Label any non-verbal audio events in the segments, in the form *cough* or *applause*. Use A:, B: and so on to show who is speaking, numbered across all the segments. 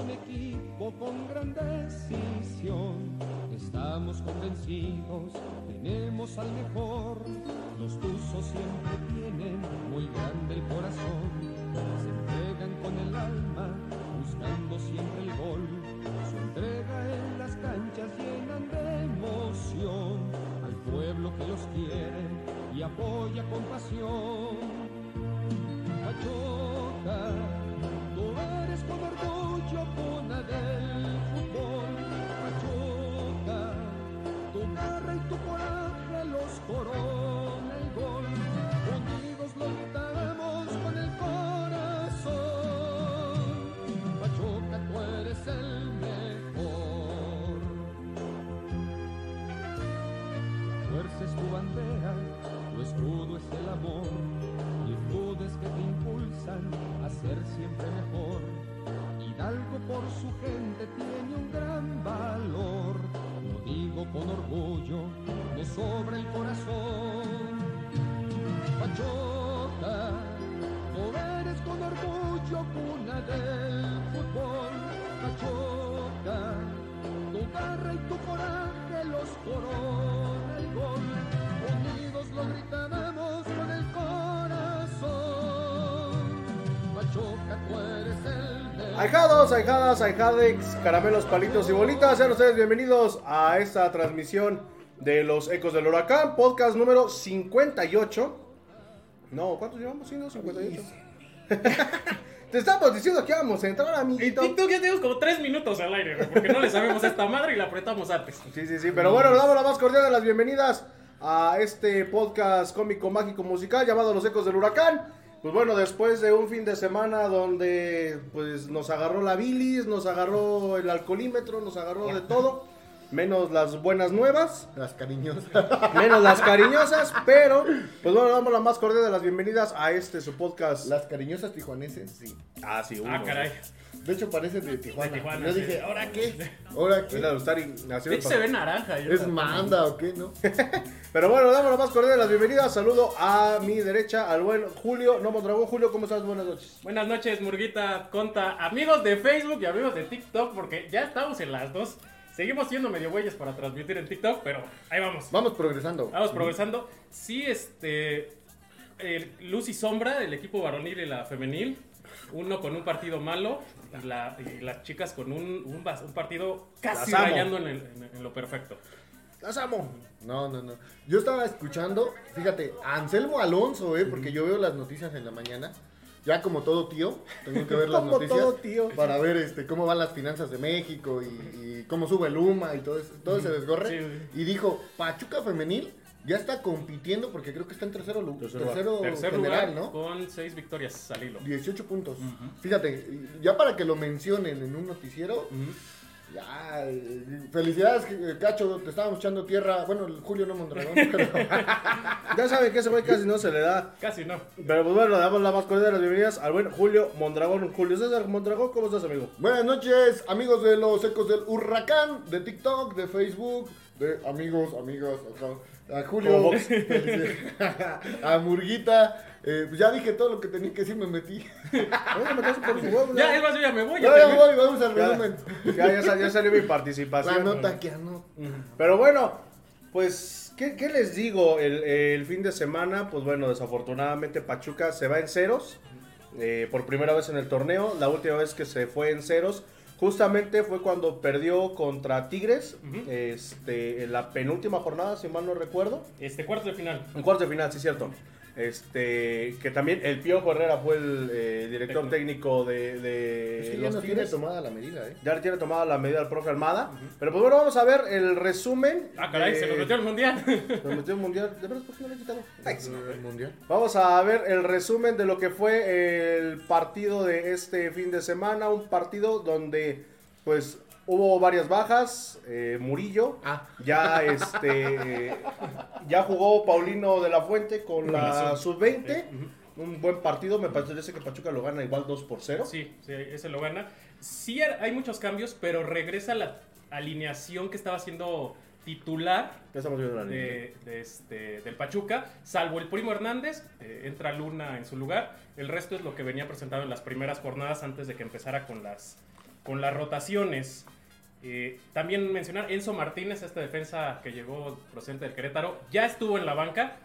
A: un equipo con gran decisión. Estamos convencidos, tenemos al mejor. Los tuzos siempre tienen muy grande el corazón. Se entregan con el alma, buscando siempre el gol. Su entrega en las canchas llenan de emoción al pueblo que los quiere y apoya con pasión. Y coraje los corona el gol. Unidos lo con el corazón. Pachuca, tú eres el mejor. Fuerza es tu bandera, tu escudo es el amor, virtudes que te impulsan a ser siempre mejor. Hidalgo por su gente tiene un gran valor, lo con orgullo, me sobra el corazón. Pachuca, tú eres con orgullo cuna del fútbol. Pachuca, tu garra y tu coraje los corona el gol. Unidos lo gritábamos
B: Ahijados, ahijadas, ahijadex, caramelos, palitos y bolitas, sean ustedes bienvenidos a esta transmisión de los Ecos del Huracán, podcast número 58. No, ¿cuántos llevamos? Sí, no, 58. *laughs* Te estamos diciendo que vamos a entrar,
C: Y
B: amiguito.
C: TikTok ya tenemos como 3 minutos al aire, porque no le sabemos a esta madre y la apretamos antes.
B: Sí, sí, sí, pero bueno, le damos la más cordial de las bienvenidas a este podcast cómico, mágico, musical llamado Los Ecos del Huracán. Pues bueno, después de un fin de semana donde pues nos agarró la bilis, nos agarró el alcoholímetro, nos agarró de todo, menos las buenas nuevas,
D: Las cariñosas.
B: menos las cariñosas, pero pues bueno, damos la más cordial de las bienvenidas a este su podcast.
D: Las cariñosas tijuaneses, sí.
B: Ah, sí, uno.
C: Ah, caray.
D: De hecho, parecen de Tijuana.
C: De Tijuana,
D: Yo
C: sí.
D: dije, ¿ahora qué? ¿Ahora
B: Es la
D: qué?
B: haciendo
C: hecho se ve naranja. yo
D: ¿Es manda o qué, no? *laughs*
B: Pero bueno, damos la más cordial de las bienvenidas. Saludo a mi derecha al buen Julio No Mondragón. Julio, ¿cómo estás? Buenas noches.
C: Buenas noches, Murguita, Conta, amigos de Facebook y amigos de TikTok, porque ya estamos en las dos. Seguimos siendo medio güeyes para transmitir en TikTok, pero ahí vamos.
D: Vamos progresando.
C: Vamos progresando. Sí, este. el Luz y Sombra, el equipo varonil y la femenil. Uno con un partido malo y, la- y las chicas con un, un un partido casi rayando en, el- en- en lo perfecto.
B: Las amo.
D: No, no, no. Yo estaba escuchando, fíjate, a Anselmo Alonso, ¿eh? Porque yo veo las noticias en la mañana. Ya como todo tío, tengo que ver las *laughs*
B: Como
D: noticias.
B: todo tío.
D: Para ver este, cómo van las finanzas de México y, y cómo sube el UMA y todo, ese- todo ese desgorre.
C: Sí.
D: Y dijo, Pachuca Femenil ya está compitiendo porque creo que está en tercero, tercero,
B: lugar.
C: Tercer
D: general,
C: lugar
D: ¿no?
C: con seis victorias al hilo.
D: 18 puntos. Fíjate, ya para que lo mencionen en un noticiero, ya, felicidades, eh, Cacho, te estábamos echando tierra. Bueno, Julio no Mondragón, *laughs* pero *laughs*
B: Ya saben que ese güey casi no se le da.
C: Casi no.
B: Pero pues bueno, le damos la más cordial de las bienvenidas al buen Julio Mondragón. Julio César Mondragón, ¿cómo estás, amigo?
D: Buenas noches, amigos de los ecos del huracán, de TikTok, de Facebook, de amigos, amigas, acá, a Julio, *laughs* *laughs* a Murguita. eh, pues ya dije todo lo que tenía que decir, me metí.
B: Me
C: Ya, es más, yo ya me voy.
D: Ya,
C: terminé.
D: voy, vamos al
B: Ya,
D: resumen.
B: ya, ya sal- ya salió mi
D: La
B: participación.
D: nota que anota.
B: Pero bueno, pues, ¿qué, qué les digo? El, el fin de semana, pues bueno, desafortunadamente Pachuca se va en ceros. eh, por primera vez en el torneo. La última vez que se fue en ceros. Justamente fue cuando perdió contra Tigres. este, en la penúltima jornada, si mal no recuerdo.
C: Este cuarto de final.
B: En cuarto de final, sí, cierto. Este, que también el Piojo Herrera fue el eh, director técnico de, de
D: ya
B: los
D: no tiene tomada la medida, ¿eh?
B: Ya le tiene tomada la medida al profe Almada. Pero pues bueno, vamos a ver el resumen.
C: Ah, caray,
B: de-
C: se nos metió el mundial. *laughs*
B: Nos metió el mundial. ¿De verdad por qué no le he quitado?
D: El mundial.
B: Vamos a ver el resumen de lo que fue el partido de este fin de semana. Un partido donde, pues, hubo varias bajas. Eh, Murillo.
D: Ah.
B: Ya, este. ya jugó Paulino de la Fuente con la
C: la
B: sub-20. Un buen partido. Me parece que Pachuca lo gana igual 2 por 0.
C: Sí, sí, ese lo gana. Sí hay muchos cambios, pero regresa la alineación que estaba haciendo titular
B: Ya estamos viendo la línea.
C: de, de este, del Pachuca, salvo el primo Hernández, eh, entra Luna en su lugar. El resto es lo que venía presentado en las primeras jornadas antes de que empezara con las, con las rotaciones. Eh, también mencionar Enzo Martínez, esta defensa que llegó procedente del Querétaro, ya estuvo en la banca.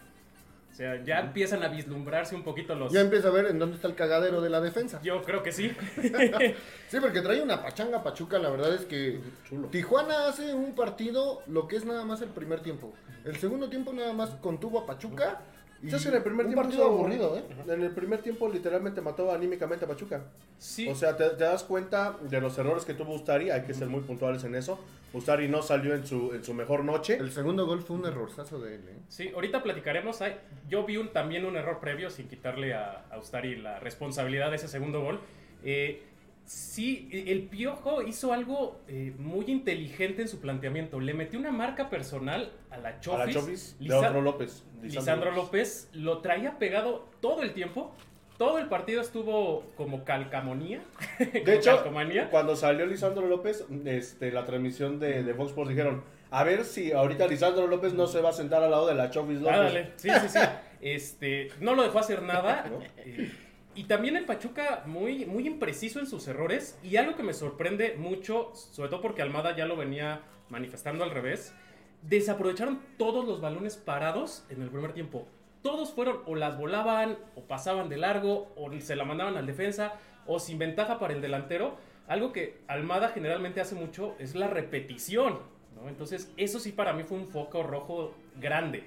C: O sea, ya empiezan a vislumbrarse un poquito los...
D: Ya empieza a ver en dónde está el cagadero de la defensa.
C: Yo creo que sí. *laughs*
D: Sí, porque trae una pachanga Pachuca, la verdad es que
B: Chulo.
D: Tijuana hace un partido lo que es nada más el primer tiempo. El segundo tiempo nada más contuvo a Pachuca.
B: Entonces, en el primer
D: un
B: tiempo
D: partido
B: hizo-
D: aburrido, ¿eh?
B: En el primer tiempo literalmente mató anímicamente a Pachuca.
C: Sí.
B: O sea, te, te das cuenta de los errores que tuvo Ustari, hay que ser muy puntuales en eso. Ustari no salió en su, en su mejor noche.
D: El segundo gol fue un errorzazo de él, ¿eh?
C: Sí, ahorita platicaremos. Yo vi un, también un error previo, sin quitarle a, a Ustari la responsabilidad de ese segundo gol. Eh, sí, el Piojo hizo algo eh, muy inteligente en su planteamiento. Le metió una marca personal a la
B: a
C: Chofis.
B: la Chofis,
C: Lisa-
B: Leandro López.
C: Lisandro López lo traía pegado todo el tiempo. Todo el partido estuvo como calcamonía. *laughs* como
B: De hecho,
C: calcomanía.
B: cuando salió Lisandro López, este, la transmisión de, de Fox Sports dijeron, a ver si ahorita Lisandro López no se va a sentar al lado de la Chofis López.
C: Ándale, sí, sí, sí. *laughs* Este, no lo dejó hacer nada.
B: ¿No?
C: Eh, y también el Pachuca muy, muy impreciso en sus errores. Y algo que me sorprende mucho, sobre todo porque Almada ya lo venía manifestando al revés, desaprovecharon todos los balones parados en el primer tiempo. Todos fueron o las volaban, o pasaban de largo, o se la mandaban al defensa, o sin ventaja para el delantero. Algo que Almada generalmente hace mucho es la repetición. ¿no? Entonces, eso sí para mí fue un foco rojo grande.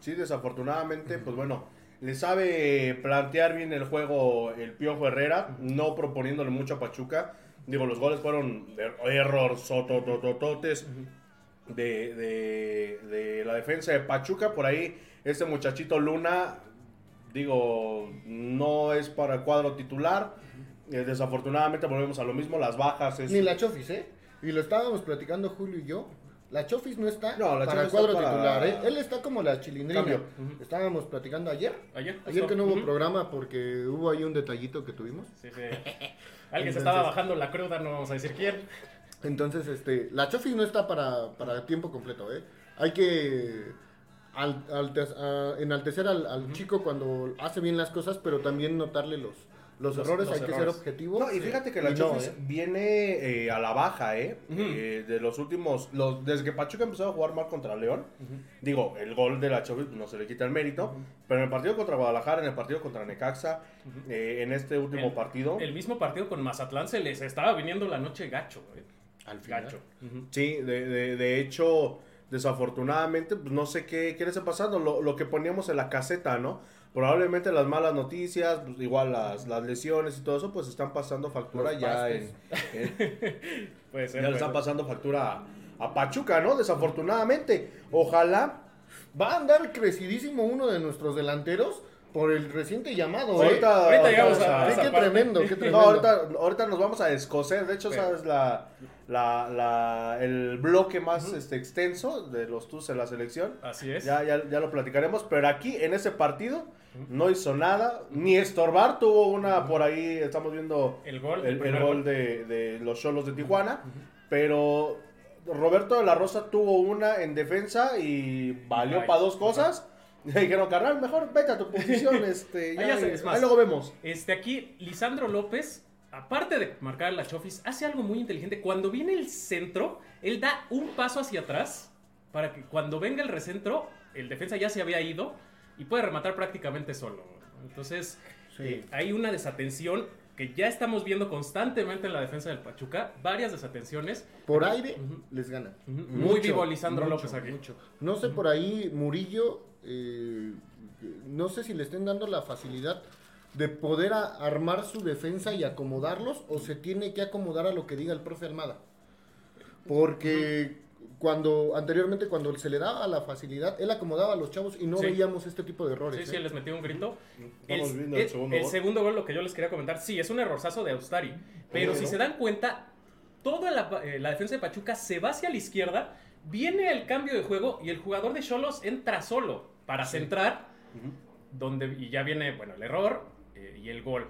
B: Sí, desafortunadamente, pues bueno, le sabe plantear bien el juego el Piojo Herrera, no proponiéndole mucho a Pachuca. Digo, los goles fueron er- error sototototes de, de, de la defensa de Pachuca. Por ahí, este muchachito Luna, digo, no es para el cuadro titular. Eh, desafortunadamente volvemos a lo mismo, las bajas es...
D: Ni la Chofis, ¿eh? Y lo estábamos platicando Julio y yo. La Chofis no está
B: No, la
D: para el cuadro
B: para-
D: titular, ¿eh? Él está como la chilindrina. Estábamos platicando ayer.
C: Ayer,
D: que no hubo programa porque hubo ahí un detallito que tuvimos.
C: Sí, sí. Alguien
D: Entonces-
C: se estaba bajando la cruda, no vamos a decir quién.
D: Entonces, este, la Chofis no está para, para tiempo completo, ¿eh? Hay que al- alte- a- enaltecer al, al chico cuando hace bien las cosas, pero también notarle los, los,
C: Los-
D: errores.
C: los
D: Hay que ser objetivo.
B: No, y fíjate que la
D: Y no,
B: Chofis
D: ¿eh?
B: viene eh, a la baja, ¿eh? Eh, De los últimos, los, desde que Pachuca empezó a jugar mal contra León, digo, el gol de la Chofis no se le quita el mérito, pero en el partido contra Guadalajara, en el partido contra Necaxa, eh, en este último
C: El-
B: partido,
C: El mismo partido con Mazatlán se les estaba viniendo la noche gacho, güey.
D: Al final.
C: Gacho.
B: Sí, de, de- de hecho, desafortunadamente, pues no sé qué, qué le está pasando, lo, lo que poníamos en la caseta, ¿no? Probablemente las malas noticias, pues, igual las, las lesiones y todo eso, pues están pasando factura
D: Los
B: ya en, en- *laughs*
C: Puede ser.
B: Ya le están pasando factura a, a Pachuca, ¿no? Desafortunadamente. Ojalá.
D: Va a andar crecidísimo uno de nuestros delanteros por el reciente llamado, ¿eh?
B: Ahorita,
C: ahorita llegamos
B: vamos
C: a- esa
D: qué tremendo, qué *laughs*
B: No,
D: tremendo.
B: ahorita, ahorita nos vamos a escocer. De hecho,
C: Pero-
B: sabes la, la, la- el bloque más este, extenso de los TUS en la selección.
C: Así es.
B: Ya, ya, ya lo platicaremos. Pero aquí, en ese partido, no hizo nada. Ni estorbar. Tuvo una por ahí. Estamos viendo
C: El gol.
B: el, el gol de, de los Cholos de Tijuana. Pero Roberto de la Rosa tuvo una en defensa y valió para dos cosas. *laughs* Y dijeron, carnal, mejor vete a tu posición. *laughs* este, ya,
C: Ahí más.
B: ahí luego vemos.
C: Este aquí, Lisandro López, aparte de marcar la Chofis, hace algo muy inteligente. Cuando viene el centro, él da un paso hacia atrás para que cuando venga el recentro, el defensa ya se había ido y puede rematar prácticamente solo. Entonces,
D: Sí.
C: eh, hay una desatención que ya estamos viendo constantemente en la defensa del Pachuca, varias desatenciones.
D: Por aire les gana.
C: Muy
D: Mucho,
C: vivo Lisandro
D: mucho,
C: López aquí.
D: mucho. No sé por ahí, Murillo, eh, no sé si le estén dando la facilidad de poder a- armar su defensa y acomodarlos o se tiene que acomodar a lo que diga el profe Almada. Porque cuando anteriormente cuando se le daba la facilidad, él acomodaba a los chavos y no
C: Sí.
D: veíamos este tipo de errores.
C: Sí, sí,
D: ¿eh?
C: les metió un grito. El,
B: el
C: el-
B: segundo
C: el
B: gol.
C: segundo gol, lo que yo les quería comentar, sí, es un errorzazo de Austari. Pero si
B: ¿no?
C: se dan cuenta, toda la, eh, la defensa de Pachuca se va hacia la izquierda, viene el cambio de juego y el jugador de Cholos entra solo para centrar, donde, y ya viene, bueno, el error eh, y el gol.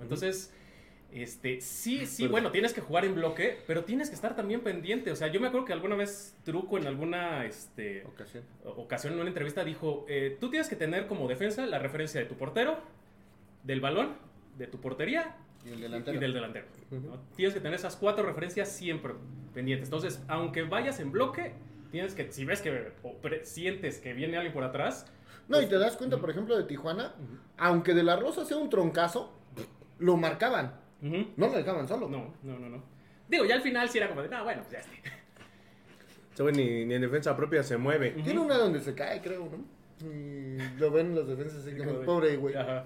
C: Entonces, Este, sí, sí, bueno, tienes que jugar en bloque, pero tienes que estar también pendiente. O sea, yo me acuerdo que alguna vez Truco en alguna este,
D: Ocasión.
C: ocasión en una entrevista dijo, eh, tú tienes que tener como defensa la referencia de tu portero, del balón, de tu portería
D: Y el
C: y
D: delantero.
C: del delantero. ¿no? Tienes que tener esas cuatro referencias siempre pendientes. Entonces, aunque vayas en bloque, tienes que, si ves que o sientes que viene alguien por atrás,
D: No, y te das cuenta, por ejemplo, de Tijuana, aunque de la Rosa sea un troncazo, lo marcaban. No lo dejaban solo.
C: no, no, no, no. Digo, ya al final sí era como de, no, bueno, pues ya está. *laughs*
B: Ni, ni en defensa propia se mueve.
D: Tiene una donde se cae, creo, ¿no? Y lo ven los defensas así *laughs* como, pobre güey.
C: Ajá.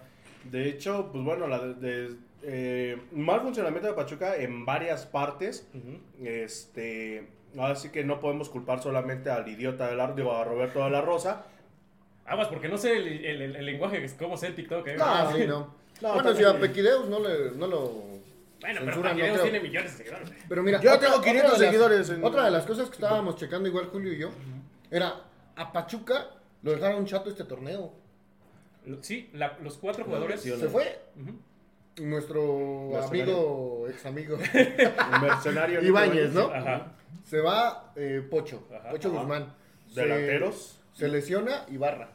B: De hecho, pues bueno, la de, de- eh, mal funcionamiento de Pachuca en varias partes. Este, ahora sí que no podemos culpar solamente al idiota de la, digo, a Roberto de la Rosa.
C: Aguas, porque no sé el, el- el- el lenguaje que es como sé en TikTok. ¿eh?
D: No, sí, no.
B: No,
D: bueno, si a Pequideus no, le, no lo
C: Bueno, pero
D: no
C: tiene millones de seguidores.
D: Pero mira,
B: Yo tengo 500
D: de las-
B: seguidores en-
D: Otra de las cosas que estábamos checando igual Julio y yo era a Pachuca lo dejaron chato este torneo.
C: Sí, la- los cuatro jugadores.
D: Se fue nuestro
B: Mercenario.
D: amigo, ex amigo
B: El mercenario.
D: Ibáñez, ¿no?
C: Ajá.
D: Se va eh, Pocho,
C: Ajá.
D: Pocho
B: Ajá.
D: Guzmán. Se-
B: Delanteros.
D: Se lesiona Ibarra.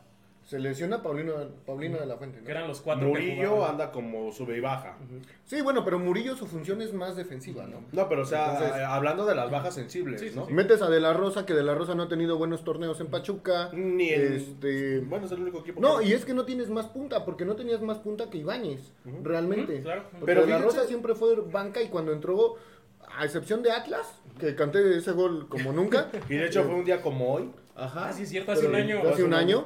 D: Se lesiona Paulino, Paulino de la Fuente. ¿no?
C: Que eran los cuatro
B: Murillo anda como sube y baja.
D: Sí, bueno, pero Murillo su función es más defensiva, ¿no?
B: No, pero o sea,
D: Entonces-
B: eh, hablando de las bajas sensibles,
C: Sí, sí,
B: ¿no?
C: sí.
D: Metes a De La Rosa, que De La Rosa no ha tenido buenos torneos en Pachuca.
B: Ni en-
D: Este...
B: Bueno, es el único equipo.
D: No,
B: que-
D: y es que no tienes más punta, porque no tenías más punta que Ibáñez, realmente.
C: Ujú, claro.
D: Porque
B: Pero
D: De La
B: fíjense-
D: Rosa siempre fue banca y cuando entró, a excepción de Atlas, que canté ese gol como nunca. *laughs*
B: Y de hecho fue un día como hoy.
D: Ajá.
C: Ah, sí, es cierto, hace
D: Pero-
C: un año.
D: Hace un año.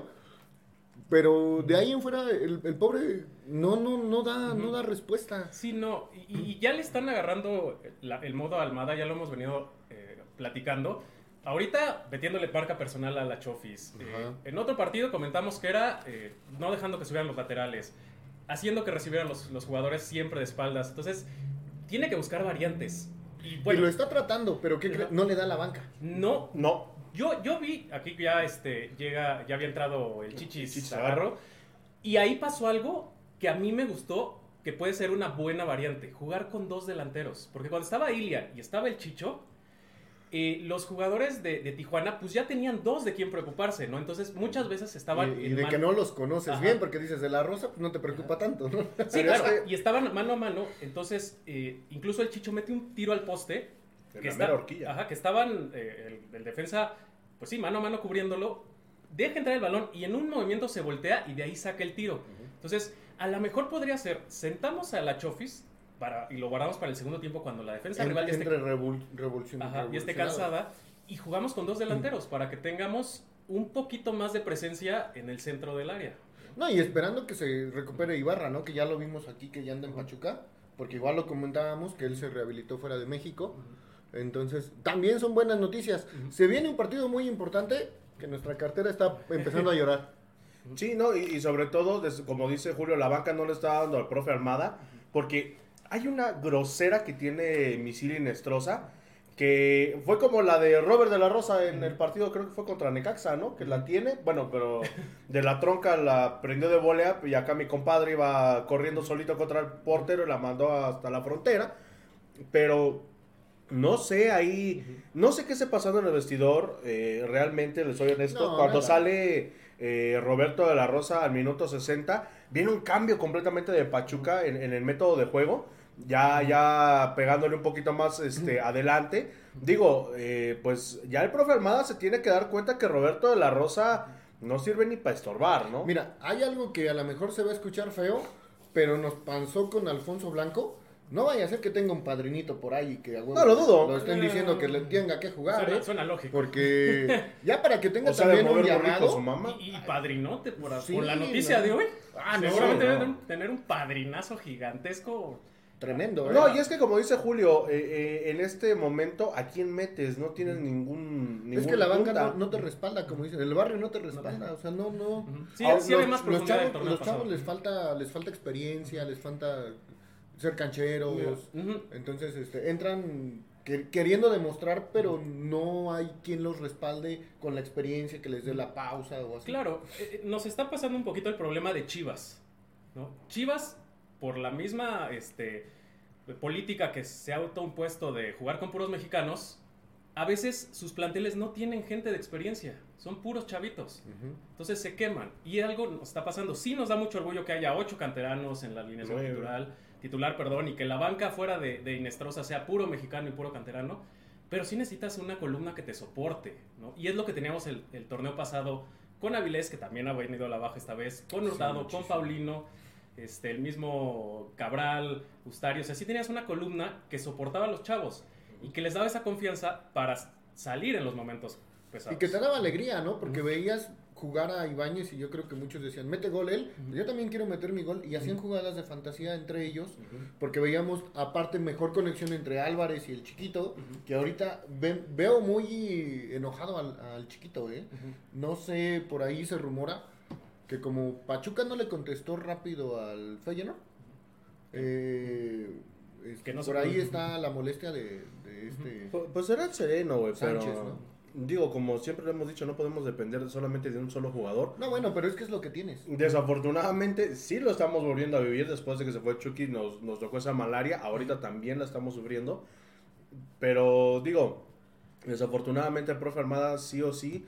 D: Pero de ahí en fuera, el, el pobre no, no, no, da, no da respuesta.
C: Sí, no. Y, y ya le están agarrando la- el modo Almada, ya lo hemos venido eh, platicando. Ahorita metiéndole marca personal a la Chofis. Eh, en otro partido comentamos que era eh, no dejando que subieran los laterales, haciendo que recibieran los, los jugadores siempre de espaldas. Entonces, tiene que buscar variantes. Y
D: lo está tratando, pero ¿qué no le da la banca.
C: no,
B: No.
C: Yo, yo vi, aquí ya este, llega, ya había entrado el Chichis
B: Chichis
C: Agarro, y ahí pasó algo que a mí me gustó, que puede ser una buena variante, jugar con dos delanteros. Porque cuando estaba Ilia y estaba el Chicho, eh, los jugadores de, de Tijuana pues ya tenían dos de quien preocuparse, ¿no? Entonces muchas veces estaban...
D: y y de
C: man-
D: que no los conoces
C: Ajá.
D: bien, porque dices de la rosa, pues no te preocupa tanto, ¿no?
C: Sí, *laughs*
B: Pero es
C: claro, y estaban mano a mano, entonces eh, incluso el Chicho mete un tiro al poste.
B: En
C: que,
B: la
C: está-
B: mera horquilla.
C: ajá, que estaban eh, el, el defensa, pues sí, mano a mano cubriéndolo, deja entrar el balón y en un movimiento se voltea y de ahí saca el tiro. Entonces, a lo mejor podría ser, sentamos a la Chofis para, y lo guardamos para el segundo tiempo cuando la defensa
D: En-
C: rival ya esté,
D: revol-
C: esté cansada y jugamos con dos delanteros para que tengamos un poquito más de presencia en el centro del área.
D: No, y esperando que se recupere Ibarra, ¿no? Que ya lo vimos aquí, que ya anda en Pachuca. Porque igual lo comentábamos, que él se rehabilitó fuera de México. Entonces, también son buenas noticias. Se viene un partido muy importante, que nuestra cartera está empezando a llorar. *laughs*
B: Sí, ¿no? Y, y sobre todo, como dice Julio, la banca no le está dando al profe Armada, porque hay una grosera que tiene Misil Inestrosa, que fue como la de Robert de la Rosa en el partido, creo que fue contra Necaxa, ¿no? Que la tiene, bueno, pero de la tronca la prendió de volea y acá mi compadre iba corriendo solito contra el portero y la mandó hasta la frontera, pero no sé ahí, no sé qué esté pasando en el vestidor, eh, realmente les soy honesto,
D: No,
B: cuando
D: nada.
B: sale eh, Roberto de la Rosa al minuto 60, viene un cambio completamente de Pachuca en, en el método de juego, ya, ya pegándole un poquito más este, adelante. Digo, eh, pues ya el profe Almada se tiene que dar cuenta que Roberto de la Rosa no sirve ni para estorbar, ¿no?
D: Mira, hay algo que a lo mejor se va a escuchar feo, pero nos pasó con Alfonso Blanco. No vaya a ser que tenga un padrinito por ahí y que a huevo
B: No lo dudo.
D: Lo estén diciendo que le tenga que jugar,
C: Suena,
D: ¿eh?
C: suena lógico.
D: Porque *laughs* ya para que tenga
B: o sea, de
D: también un llamado.
B: su mamá.
C: Y, y padrinote por,
D: Sí,
C: por la noticia
D: no.
C: de hoy.
D: Ah, no,
C: Seguramente
D: no.
C: deben tener un padrinazo gigantesco.
D: Tremendo, ¿eh?
B: No, y es que como dice Julio, eh, eh, en este momento, ¿a quién metes? No tienes ningún, ningún
D: Es que la banca no, no te respalda, como dicen. El barrio no te respalda. O sea, no, no.
C: Sí,
D: Ah,
C: sí
D: los,
C: más
D: los chavos, los chavos les falta, les falta experiencia, les falta ser cancheros. Entonces, este, entran que- queriendo demostrar, pero no hay quien los respalde con la experiencia que les dé la pausa o así.
C: Claro, eh, eh, nos está pasando un poquito el problema de Chivas. ¿no? Chivas, por la misma este, política que se ha autoimpuesto de jugar con puros mexicanos, a veces sus planteles no tienen gente de experiencia, son puros chavitos. Entonces se queman. Y algo nos está pasando. Sí nos da mucho orgullo que haya ocho canteranos en la alineación
B: Nueve.
C: Titular, perdón, y que la banca fuera de, de Inestrosa sea puro mexicano y puro canterano. Pero sí necesitas una columna que te soporte, ¿no? Y es lo que teníamos el, el torneo pasado con Avilés, que también ha venido a la baja esta vez, con Hurtado, con Paulino, este, el mismo Cabral, Ustario. O sea, sí tenías una columna que soportaba a los chavos y que les daba esa confianza para salir en los momentos pesados.
D: Y que te daba alegría, ¿no? Porque veías jugar a Ibáñez y yo creo que muchos decían, mete gol él, pues yo también quiero meter mi gol. Y hacían jugadas de fantasía entre ellos, porque veíamos aparte mejor conexión entre Álvarez y el chiquito, que ahorita ven- veo muy enojado al, al chiquito, ¿eh? No sé, por ahí se rumora que como Pachuca no le contestó rápido al Feyenoord, eh, es-
C: Que no
D: por
C: se-
D: ahí está la molestia de, de este...
B: Pu- Pues era el sereno, güey, pero... Digo, como siempre lo hemos dicho, no podemos depender solamente de un solo jugador.
D: No, bueno, pero es que es lo que tienes.
B: Desafortunadamente, sí lo estamos volviendo a vivir después de que se fue Chucky, nos, nos tocó esa malaria, ahorita también la estamos sufriendo. Pero digo, desafortunadamente el profe Armada sí o sí,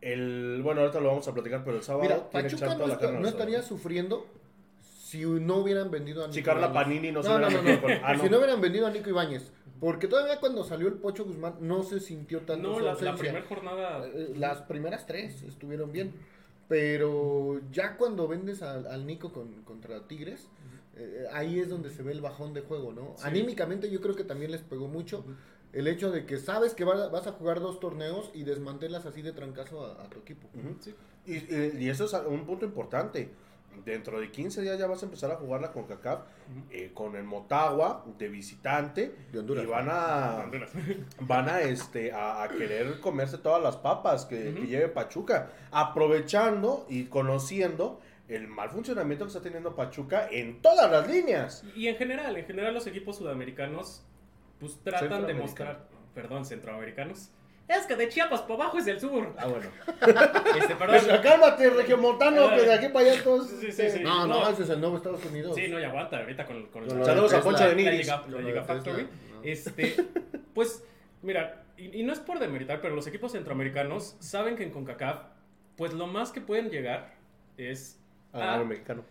B: el, bueno, ahorita lo vamos a platicar, pero el sábado
D: Mira,
B: tiene que
D: Pachuca
B: echar
D: no, está- no estaría sufriendo si no hubieran vendido a Nico
B: Si Carla. Panini no se
D: no, no,
B: ah, no.
D: Si no hubieran vendido a Nico Ibáñez. Porque todavía cuando salió el Pocho Guzmán no se sintió tanto
C: No,
D: su
C: la, primera jornada...
D: Eh, Las primeras tres estuvieron bien. Pero ya cuando vendes al, al Nico con- contra Tigres, eh, ahí es donde se ve el bajón de juego, ¿no?
C: Sí.
D: Anímicamente yo creo que también les pegó mucho el hecho de que sabes que va- vas a jugar dos torneos y desmantelas así de trancazo a, a tu equipo.
B: Ujú.
C: Sí.
B: Y, y- y eso es un punto importante. Dentro de 15 días ya vas a empezar a jugarla con CACAF eh, con el Motagua de visitante
D: De Honduras.
B: y van a *laughs* van a este a, a querer comerse todas las papas que, que lleve Pachuca, aprovechando y conociendo el mal funcionamiento que está teniendo Pachuca en todas las líneas.
C: Y en general, en general los equipos sudamericanos pues tratan de mostrar, perdón, centroamericanos. Es que de Chiapas para abajo es del sur.
B: Ah, bueno. *laughs*
C: Este,
B: Pues,
C: perdón.
B: cálmate, regiomontano, que de aquí para allá todos.
C: Sí, sí, sí.
D: No, no,
C: No.
D: ese es el nuevo Estados Unidos.
C: Sí, no, y aguanta ahorita con, con la-
D: lo
B: Saludos a Poncha de
C: la
D: Con
C: la
D: lo
C: Liga
D: de
C: Factory. Este, pues, mira, y, y no es por demeritar, pero los equipos centroamericanos saben que en CONCACAF, pues lo más que pueden llegar es a
B: el mexicano.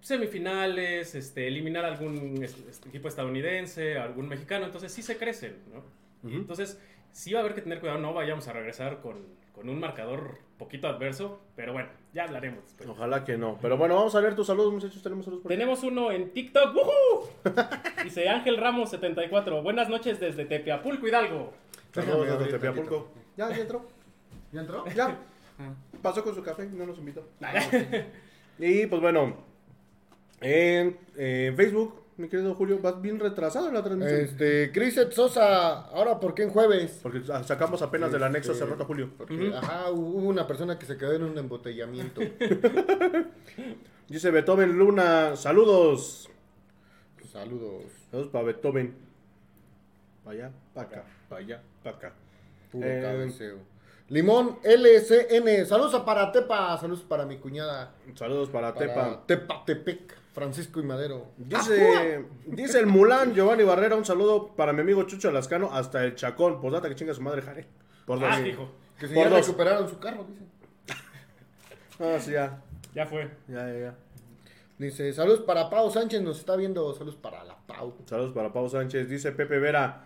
C: semifinales, este, eliminar a algún es- este, equipo estadounidense, a algún mexicano, entonces sí se crecen, ¿no? Entonces, sí va a haber que tener cuidado, no vayamos a regresar con, con un marcador poquito adverso, pero bueno, ya hablaremos después.
B: Ojalá que no. Pero bueno, vamos a ver tus saludos, muchachos. Tenemos saludos por aquí.
C: Tenemos uno en TikTok, ¡Woohoo! *laughs* Dice Ángel Ramos 74, buenas noches desde Tepeapulco, Hidalgo.
B: Saludos
D: Déjame
B: desde
D: abrir
B: Tepeapulco. Ya, ya entró.
D: ¿Ya entró? *laughs*
B: Ya. Pasó con su café, no nos invitó. *laughs* Y pues bueno, en, en Facebook, mi querido Julio, vas bien retrasado en la transmisión.
D: Este, Criset Sosa, ahora ¿por qué en jueves?
B: Porque sacamos apenas del anexo hace
D: Este,
B: rato, Julio.
D: Porque, ajá, hubo una persona que se quedó en un embotellamiento. *laughs*
B: Dice Beethoven Luna, saludos.
D: Saludos.
B: Saludos para Beethoven. Para allá, para acá, para allá, para acá.
D: Puro
B: Eh,
D: cabeceo. Limón LCN. Saludos a Paratepa. Saludos para mi cuñada.
B: Saludos para,
D: Para
B: Tepa.
D: Tepatepec. Francisco y Madero.
B: Dice, dice el Mulán Giovanni Barrera, un saludo para mi amigo Chucho Lascano hasta el Chacón. Pues data que chinga su madre, Jare. Por dos.
C: Ah, hijo,
D: Que si
B: Por
D: ya
B: dos.
D: recuperaron su carro, dicen. *laughs*
B: Ah, sí, ya.
C: ya fue.
B: Ya, ya, ya.
D: Dice, saludos para Pau Sánchez, nos está viendo. Saludos para la Pau.
B: Saludos para Pau Sánchez. Dice Pepe Vera.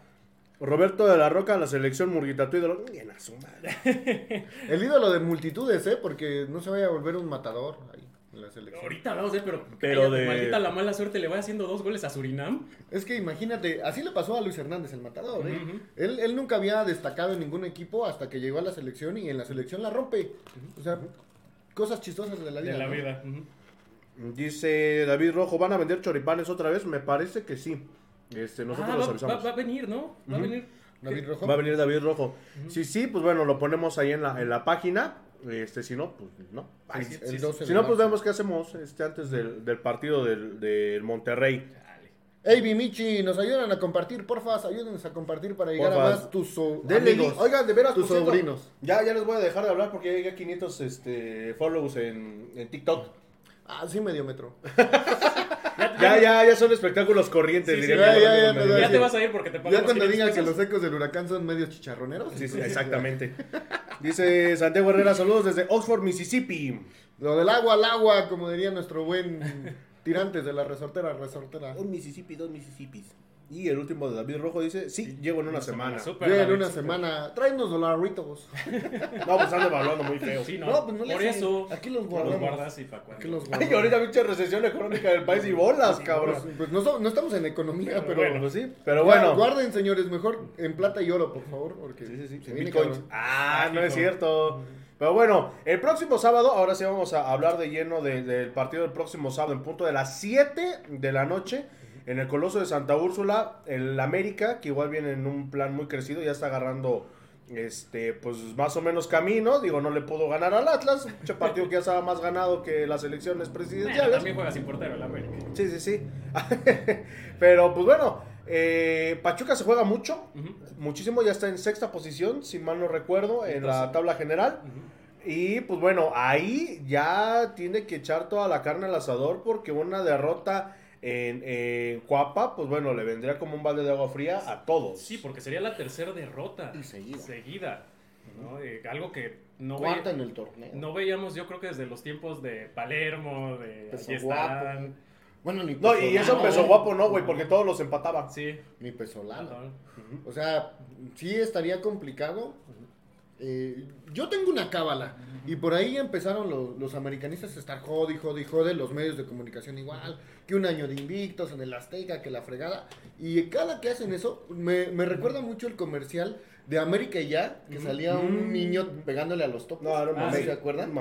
B: Roberto de la Roca, la selección Murguita, tu ídolo. Bien a su madre. *laughs*
D: El ídolo de multitudes, ¿eh? Porque no se vaya a volver un matador ahí la selección.
C: Ahorita hablamos de, pero,
B: Pero
C: cállate,
B: de-
C: maldita la mala suerte, le va haciendo dos goles a Surinam.
D: Es que imagínate, así le pasó a Luis Hernández, el matador, ¿eh? Él, él nunca había destacado en ningún equipo hasta que llegó a la selección y en la selección la rompe. O sea, cosas chistosas de la vida.
C: De la
D: ¿no?
C: vida.
B: Dice David Rojo, ¿van a vender choripanes otra vez? Me parece que sí. Este, nosotros
C: Ah,
B: los
C: va,
B: avisamos.
C: va- va a venir, ¿no? Va a venir.
D: David Rojo.
B: Va a venir David Rojo. Sí, sí, pues bueno, lo ponemos ahí en la, en la página. Este, si no, pues no.
D: El-
C: sí,
D: el
C: sí,
D: 12
B: Si no, pues vemos qué hacemos este, antes del, del partido del, del Monterrey.
C: Dale.
D: Ey, Michi, nos ayudan a compartir, porfa, ayúdenos a compartir para llegar
B: Porfa.
D: a más tus so-
B: Denle
D: amigos.
B: Oigan, de veras,
D: tus
B: cierto,
D: sobrinos.
B: Ya, ya les voy a dejar de hablar porque ya llegué a 500 este, follows en, en TikTok.
D: Ah, sí, medio metro. *laughs*
B: Ya, ya, ya son espectáculos corrientes,
C: Sí, sí,
B: diría
D: ya, ya, ya.
C: Ya te vas a ir porque te
D: Ya
C: pagamos
D: cuando
C: 500
D: digan que los ecos del huracán son medios chicharroneros.
B: Sí, sí, exactamente. *laughs* Dice Santiago Herrera, saludos desde Oxford, Mississippi.
D: Lo del agua al agua, como diría nuestro buen tirantes de la resortera, resortera.
B: Un Mississippi, dos Mississippis. Y el último de David Rojo dice, sí, llego en una semana.
C: Súper,
D: Ya en
C: David,
D: una semana, tráenos dolaritos. *laughs*
B: No, pues anda evaluando muy feo.
C: Sí, no.
D: No, pues no le
C: Por
D: hacen.
C: eso.
D: Aquí los
C: los guardas y cuando.
D: Aquí los
B: Ay,
D: guardamos.
B: ahorita pinche recesión económica del país y bolas, cabrón.
D: Pues, pues no, so- no estamos en economía, pero,
B: Bueno, pues sí, pero
D: Ya,
B: bueno.
D: Guarden, señores, mejor en plata y oro, por favor, porque
B: Sí, sí, sí.
D: se viene
B: Bitcoins.
D: cabrón.
B: Ah, no es cierto. Pero bueno, el próximo sábado, ahora sí vamos a hablar de lleno de- del partido del próximo sábado, en punto de las 7 de la noche, en el Coloso de Santa Úrsula, el América, que igual viene en un plan muy crecido, ya está agarrando este pues más o menos camino, digo, no le pudo ganar al Atlas, un partido que ya estaba más ganado que las elecciones
C: Bueno,
B: presidenciales.
C: también juega sin portero el América.
B: Sí, sí, sí. *laughs* Pero pues bueno, eh, Pachuca se juega mucho, muchísimo, ya está en sexta posición, si mal no recuerdo, en la tabla general. Y pues bueno, ahí ya tiene que echar toda la carne al asador porque una derrota en, en Cuapa, pues bueno, le vendría como un balde de agua fría a todos.
C: Sí, porque sería la tercera derrota.
D: Y seguida.
C: Seguida, ¿no? Eh, algo que no,
D: Cuarta en el torneo.
C: no veíamos, yo creo que desde los tiempos de Palermo, de
D: Peso guapo. Bueno, ni
B: No, y eso
D: Pesolano,
B: empezó guapo, ¿no, güey? Porque todos los empataban.
C: Sí.
D: Ni pesolano. O sea, sí estaría complicado. Eh, yo tengo una cábala. Y por ahí empezaron los, los americanistas a estar jode, y jode, los medios de comunicación igual. Que un año de invictos en el Azteca, que la fregada. Y cada que hacen eso, me, me recuerda mucho el comercial de América y ya, que salía un niño pegándole a los topos.
B: No,
C: Ah, sí.
D: ¿Se acuerdan?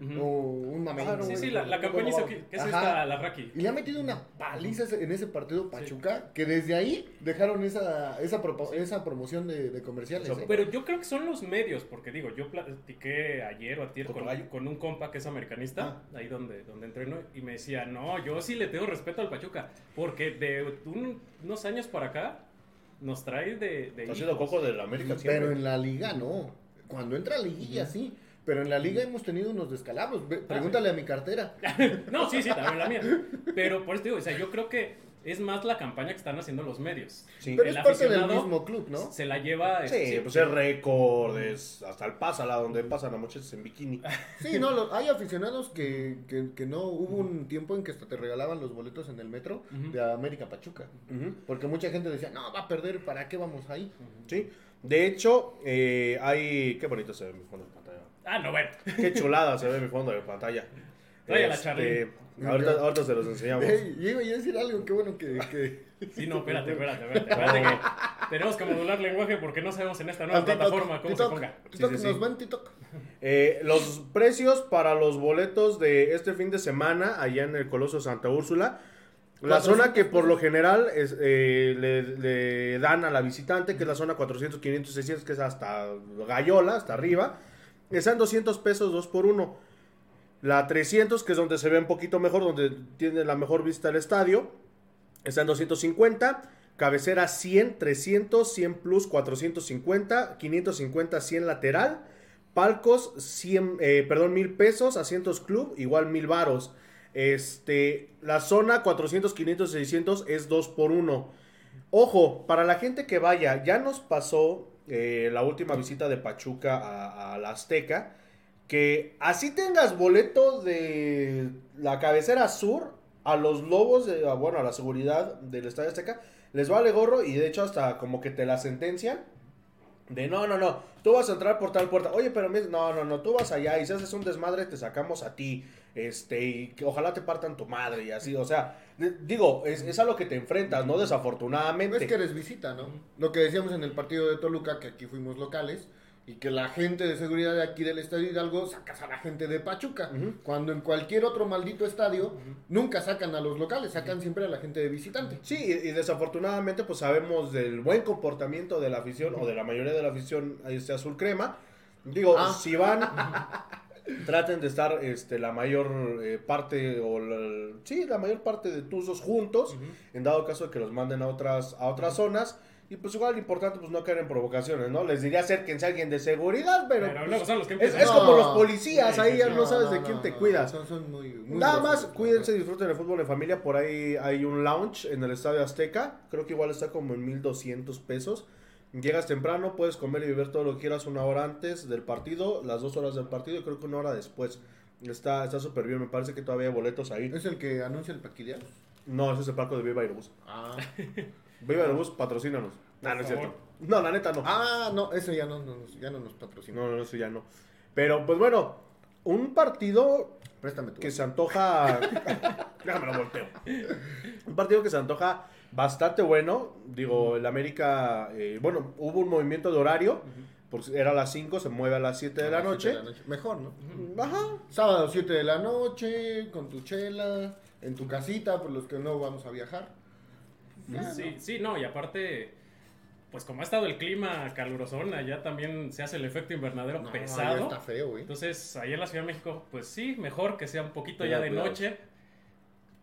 B: Mamey.
C: Ujú.
D: O un mamey.
B: Claro,
C: Sí, sí, la, la campaña hizo que, que es esta, la Raki.
D: Y le ha metido una paliza en ese partido Pachuca, que desde ahí dejaron esa, esa, esa promoción de, de comerciales. ¿eh?
C: Pero yo creo que son los medios, porque digo, yo platiqué ayer o ayer
B: ¿Con
C: con, un compa que es americanista, ahí donde, donde entreno, y me decía, no, yo sí le tengo respeto al Pachuca, porque de un- unos años para acá nos trae de... de
B: Ha sido
C: hijos.
B: coco de la América
D: Pero
B: siempre.
D: en la liga no. Cuando entra a liguilla sí. Pero en la liga hemos tenido unos descalabros. Ve- Pregúntale a mi cartera. *laughs*
C: No, sí, sí, también la mía. *laughs* Pero por eso te digo, o sea, yo creo que es más la campaña que están haciendo los medios.
B: Sí.
D: Pero
C: el
D: es parte del mismo club, ¿no?
C: Se la lleva...
B: Sí,
C: este,
B: pues es récord, es hasta el Pásala, donde pasan a muchachos en bikini. *laughs*
D: Sí, no, lo- hay aficionados que, que, que no. Hubo un tiempo en que hasta te regalaban los boletos en el metro de América Pachuca. Porque mucha gente decía, no, va a perder, ¿para qué vamos ahí?
B: Sí. De hecho, eh, hay... Qué bonito se ve mi fondo.
C: Ah, no, bueno.
B: Qué chulada se ve mi fondo de pantalla.
C: Tráela,
B: Este,
C: Charly.
B: ahorita, ahorita se los enseñamos.
D: Ey, y iba a decir algo, qué bueno que. que...
C: Sí, no, espérate, espérate, *laughs* espérate. espérate que tenemos que modular lenguaje porque no sabemos en esta nueva
D: TikTok,
C: plataforma cómo se ponga.
D: TikTok,
B: Sí, sí,
D: nos
B: sí.
D: ven TikTok.
B: Eh, los precios para los boletos de este fin de semana allá en el Coloso Santa Úrsula. La
D: 400
B: zona que por lo general es, eh, le, le dan a la visitante, que es la zona 400, 500, 600, que es hasta Gallola, hasta arriba, están 200 pesos 2 por 1. La 300, que es donde se ve un poquito mejor, donde tiene la mejor vista el estadio, está en 250. Cabecera 100, 300, 100 plus 450, 550, 100 lateral. Palcos 100, eh, perdón, 1000 pesos. Asientos club, igual 1000 varos. Este, la zona 400, 500, 600 es 2 por 1. Ojo, para la gente que vaya, ya nos pasó eh, la última visita de Pachuca a, la Azteca. Que así tengas boleto de la cabecera sur a los lobos, de, bueno, a la seguridad del Estadio Azteca, les vale gorro y de hecho hasta como que te la sentencian. De no, no, no, tú vas a entrar por tal puerta. Oye, pero no, no, no, tú vas allá y si haces un desmadre te sacamos a ti. Este, y que ojalá te partan tu madre y así, o sea, digo, es, es a lo que te enfrentas, ¿no? Desafortunadamente.
D: Es que eres visita, ¿no? Lo que decíamos en el partido de Toluca, que aquí fuimos locales, y que la gente de seguridad de aquí del Estadio Hidalgo sacas a la gente de Pachuca. Cuando en cualquier otro maldito estadio nunca sacan a los locales, sacan siempre a la gente de visitante.
B: Sí, y, y desafortunadamente pues sabemos del buen comportamiento de la afición o de la mayoría de la afición este azul crema. Digo,
D: Ah.
B: si van, *laughs* traten de estar este, la mayor eh, parte o la, sí, la mayor parte de tuzos juntos, en dado caso de que los manden a otras, a otras zonas. Y pues igual lo importante pues no caer en provocaciones, ¿no? Les diría acérquense a alguien de seguridad, pero,
C: Pero
B: pues,
C: luego son los que
B: es,
C: empiezan.
B: es
D: No.
B: como los policías, ahí ya no sabes de quién te cuidas.
D: Son, son muy, muy
B: Nada más, cuídense, disfruten el fútbol en familia. Por ahí hay un lounge en el Estadio Azteca. Creo que igual está como en 1200 pesos. Llegas temprano, puedes comer y beber todo lo que quieras una hora antes del partido, las dos horas del partido y creo que una hora después. Está está súper bien, me parece que todavía hay boletos ahí.
D: ¿Es el que anuncia el paquiliar?
B: No, ese es el palco de Viva Aerobús.
D: Ah. *laughs*
B: Viva Aerobús, patrocínanos. No, no es cierto. No, la neta no.
D: ah, no, ese ya no, nos- ya no nos patrocina.
B: No, no, eso ya no. Pero pues bueno, un partido
D: Préstame tu.
B: que se antoja. *laughs* *laughs* Déjame lo volteo. Un partido que se antoja bastante bueno. Digo, el América. eh, bueno, hubo un movimiento de horario. Porque era a las 5, se mueve a las 7 de la noche.
D: siete de la noche. Mejor, ¿no?
B: Ajá.
D: Sábado 7 de la noche, con tu chela, en tu casita, por los que no vamos a viajar.
C: Sí, sí, no, y aparte, pues como ha estado el clima calurosón, allá también se hace el efecto invernadero
D: No,
C: pesado.
D: está feo, güey.
C: Entonces, ahí en la Ciudad de México, pues sí, mejor que sea un poquito
B: Cuidado,
C: ya de
B: cuidado.
C: noche.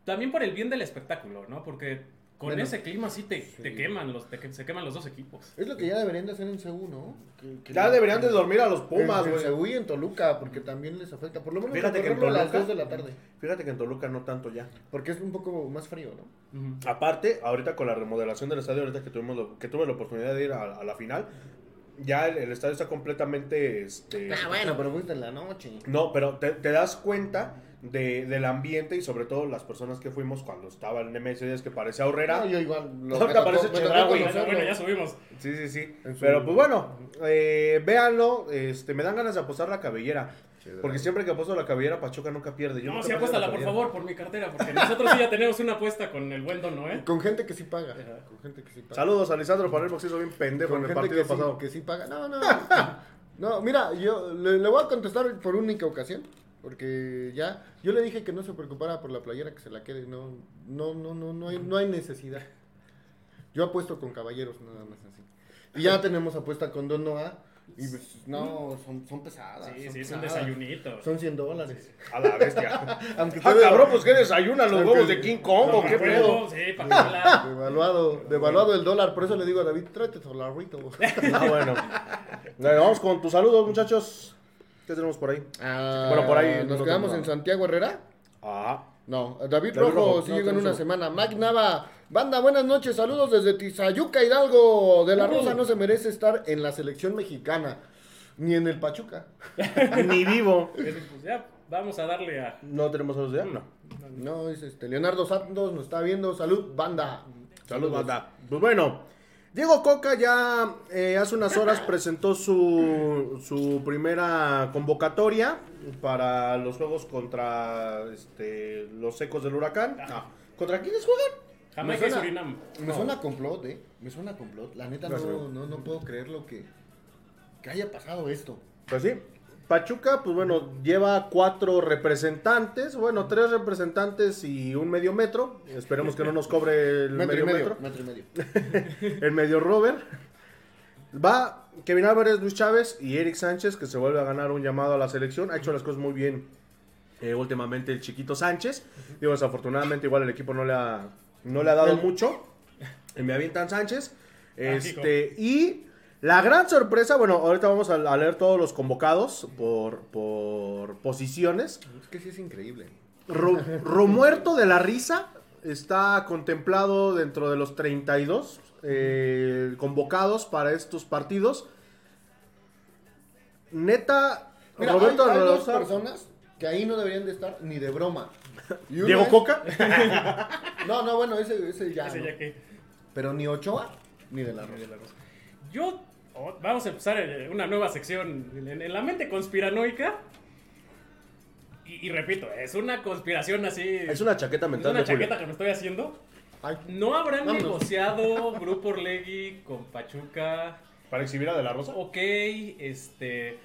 C: También por el bien del espectáculo, ¿no? Porque con
D: Bueno,
C: ese clima sí te, te queman los, te se queman los dos equipos.
D: Es lo que ya deberían de hacer en Ceú, ¿no? Que- que
B: Ya deberían de dormir a los Pumas,
D: en, en
B: güey.
D: Ceú y en Toluca, porque también les afecta. Por lo menos
B: Fíjate que en
D: recorrerlo a las
B: Toluca-
D: 2 de la tarde.
B: Fíjate que en Toluca no tanto ya.
D: Porque es un poco más frío, ¿no?
B: Aparte, ahorita con la remodelación del estadio, ahorita que tuvimos lo- que tuve la oportunidad de ir a, a la final, ya el, el estadio está completamente. Este,
D: Ah, bueno, pero fuiste en la noche.
B: No, pero te, te das cuenta de, del ambiente y sobre todo las personas que fuimos cuando estaba el Nemesis que parecía horrera.
D: Ah, yo igual. Lo,
B: parece
D: me tocó
B: Chedraui.
C: Bueno, ya subimos.
B: Sí, sí, sí. Pero pues bueno, eh, véanlo. Este, me dan ganas de apostar la cabellera. Porque siempre que apuesto la cabellera, Pachuca nunca pierde. Yo
C: No, sí,
B: pierdo
C: apuéstala,
B: la
C: por favor, por mi cartera, porque nosotros sí ya tenemos una apuesta con el buen Dono, ¿eh?
D: Con gente que sí paga.
C: Ajá.
D: Con gente que sí paga.
B: Saludos a Lisandro Palermo, que hizo bien pendejo
D: Con
B: en el
D: gente
B: partido
D: que sí,
B: pasado.
D: que sí paga. No, no. no, *laughs* mira, yo le, le voy a contestar por única ocasión. Porque ya, yo le dije que no se preocupara por la playera, que se la quede. No, no, no, no, no hay, no hay necesidad. Yo apuesto con caballeros, nada más así. Y ya tenemos apuesta con Don Noah. Y pues, no, son, son pesadas.
C: Sí,
D: son
C: sí, es un
D: pesadas.
C: desayunito.
D: Son 100 dólares.
B: A la bestia. *laughs*
D: Aunque
B: ah, cabrón, pues que desayunan los huevos de King Kong o
C: No,
B: qué pedo.
C: Sí, para *laughs*
D: Devaluado, devaluado el dólar, por eso le digo a David, tráete solarrito. *laughs*
B: Ah, bueno. Bueno, vamos con tus saludos, muchachos. ¿Qué tenemos por ahí?
D: Ah,
B: Bueno, por ahí
D: ¿Nos
B: no
D: quedamos en. Santiago Herrera?
B: Ah,
D: No, David,
B: David
D: Rojo,
B: Rojo,
D: sí
B: no,
D: llega en una
B: uno.
D: semana. Mac Nava, banda, buenas noches, saludos desde Tizayuca, Hidalgo. De la. Rosa no se merece estar en la selección mexicana, ni en el Pachuca. *laughs*
B: ni vivo.
C: Pues ya, vamos a darle a.
B: ¿No tenemos saludos ya? No.
D: No, es este, Leonardo Santos nos está viendo. Salud, banda.
B: Saludos, banda. Pues bueno, Diego Coca ya eh, hace unas horas presentó su, su primera convocatoria para los juegos contra este, los ecos del huracán. No. ¿Contra quiénes juegan?
C: Jamaica
D: Me
C: y
D: suena-
C: Surinam.
D: Me suena a complot, eh. Me suena a complot. La neta
B: no,
D: no, no puedo creer lo que, que haya pasado esto.
B: Pues sí. Pachuca, pues bueno, lleva cuatro representantes, bueno, tres representantes y un medio metro. Esperemos que no nos cobre el
D: Metro y
B: medio
D: medio,
B: metro.
D: metro y medio. *laughs*
B: El medio Robert. Va Kevin Álvarez, Luis Chávez y Eric Sánchez, que se vuelve a ganar un llamado a la selección. Ha hecho las cosas muy bien eh, últimamente el chiquito Sánchez. Digo, desafortunadamente igual el equipo no le ha, no le ha dado mucho. Me avientan Sánchez. Este, y la gran sorpresa, bueno, ahorita vamos a, leer todos los convocados por, por posiciones.
D: Es que sí es increíble.
B: Ro- Romuerto de la Risa está contemplado dentro de los 32 eh, convocados para estos partidos. Neta,
D: Mira,
B: Roberto
D: hay, hay dos
B: Rosa-
D: personas que ahí no deberían de estar ni de broma.
B: Diego
D: es-
B: Coca. *laughs*
D: No, no, bueno, ese, ese ya.
C: Ese
D: no.
C: ya que.
D: Pero ni Ochoa ni de la Rosa.
C: Yo. Vamos a empezar eh, una nueva sección en, la mente conspiranoica. Y, y repito, es una conspiración así.
B: Es una chaqueta
C: es
B: mental
C: una
B: de Julio.
C: chaqueta que me estoy haciendo.
D: Ay,
C: ¿No habrán
D: Vámonos.
C: negociado Grupo Orlegui con Pachuca?
B: Para exhibir a De La Rosa.
C: Ok, este.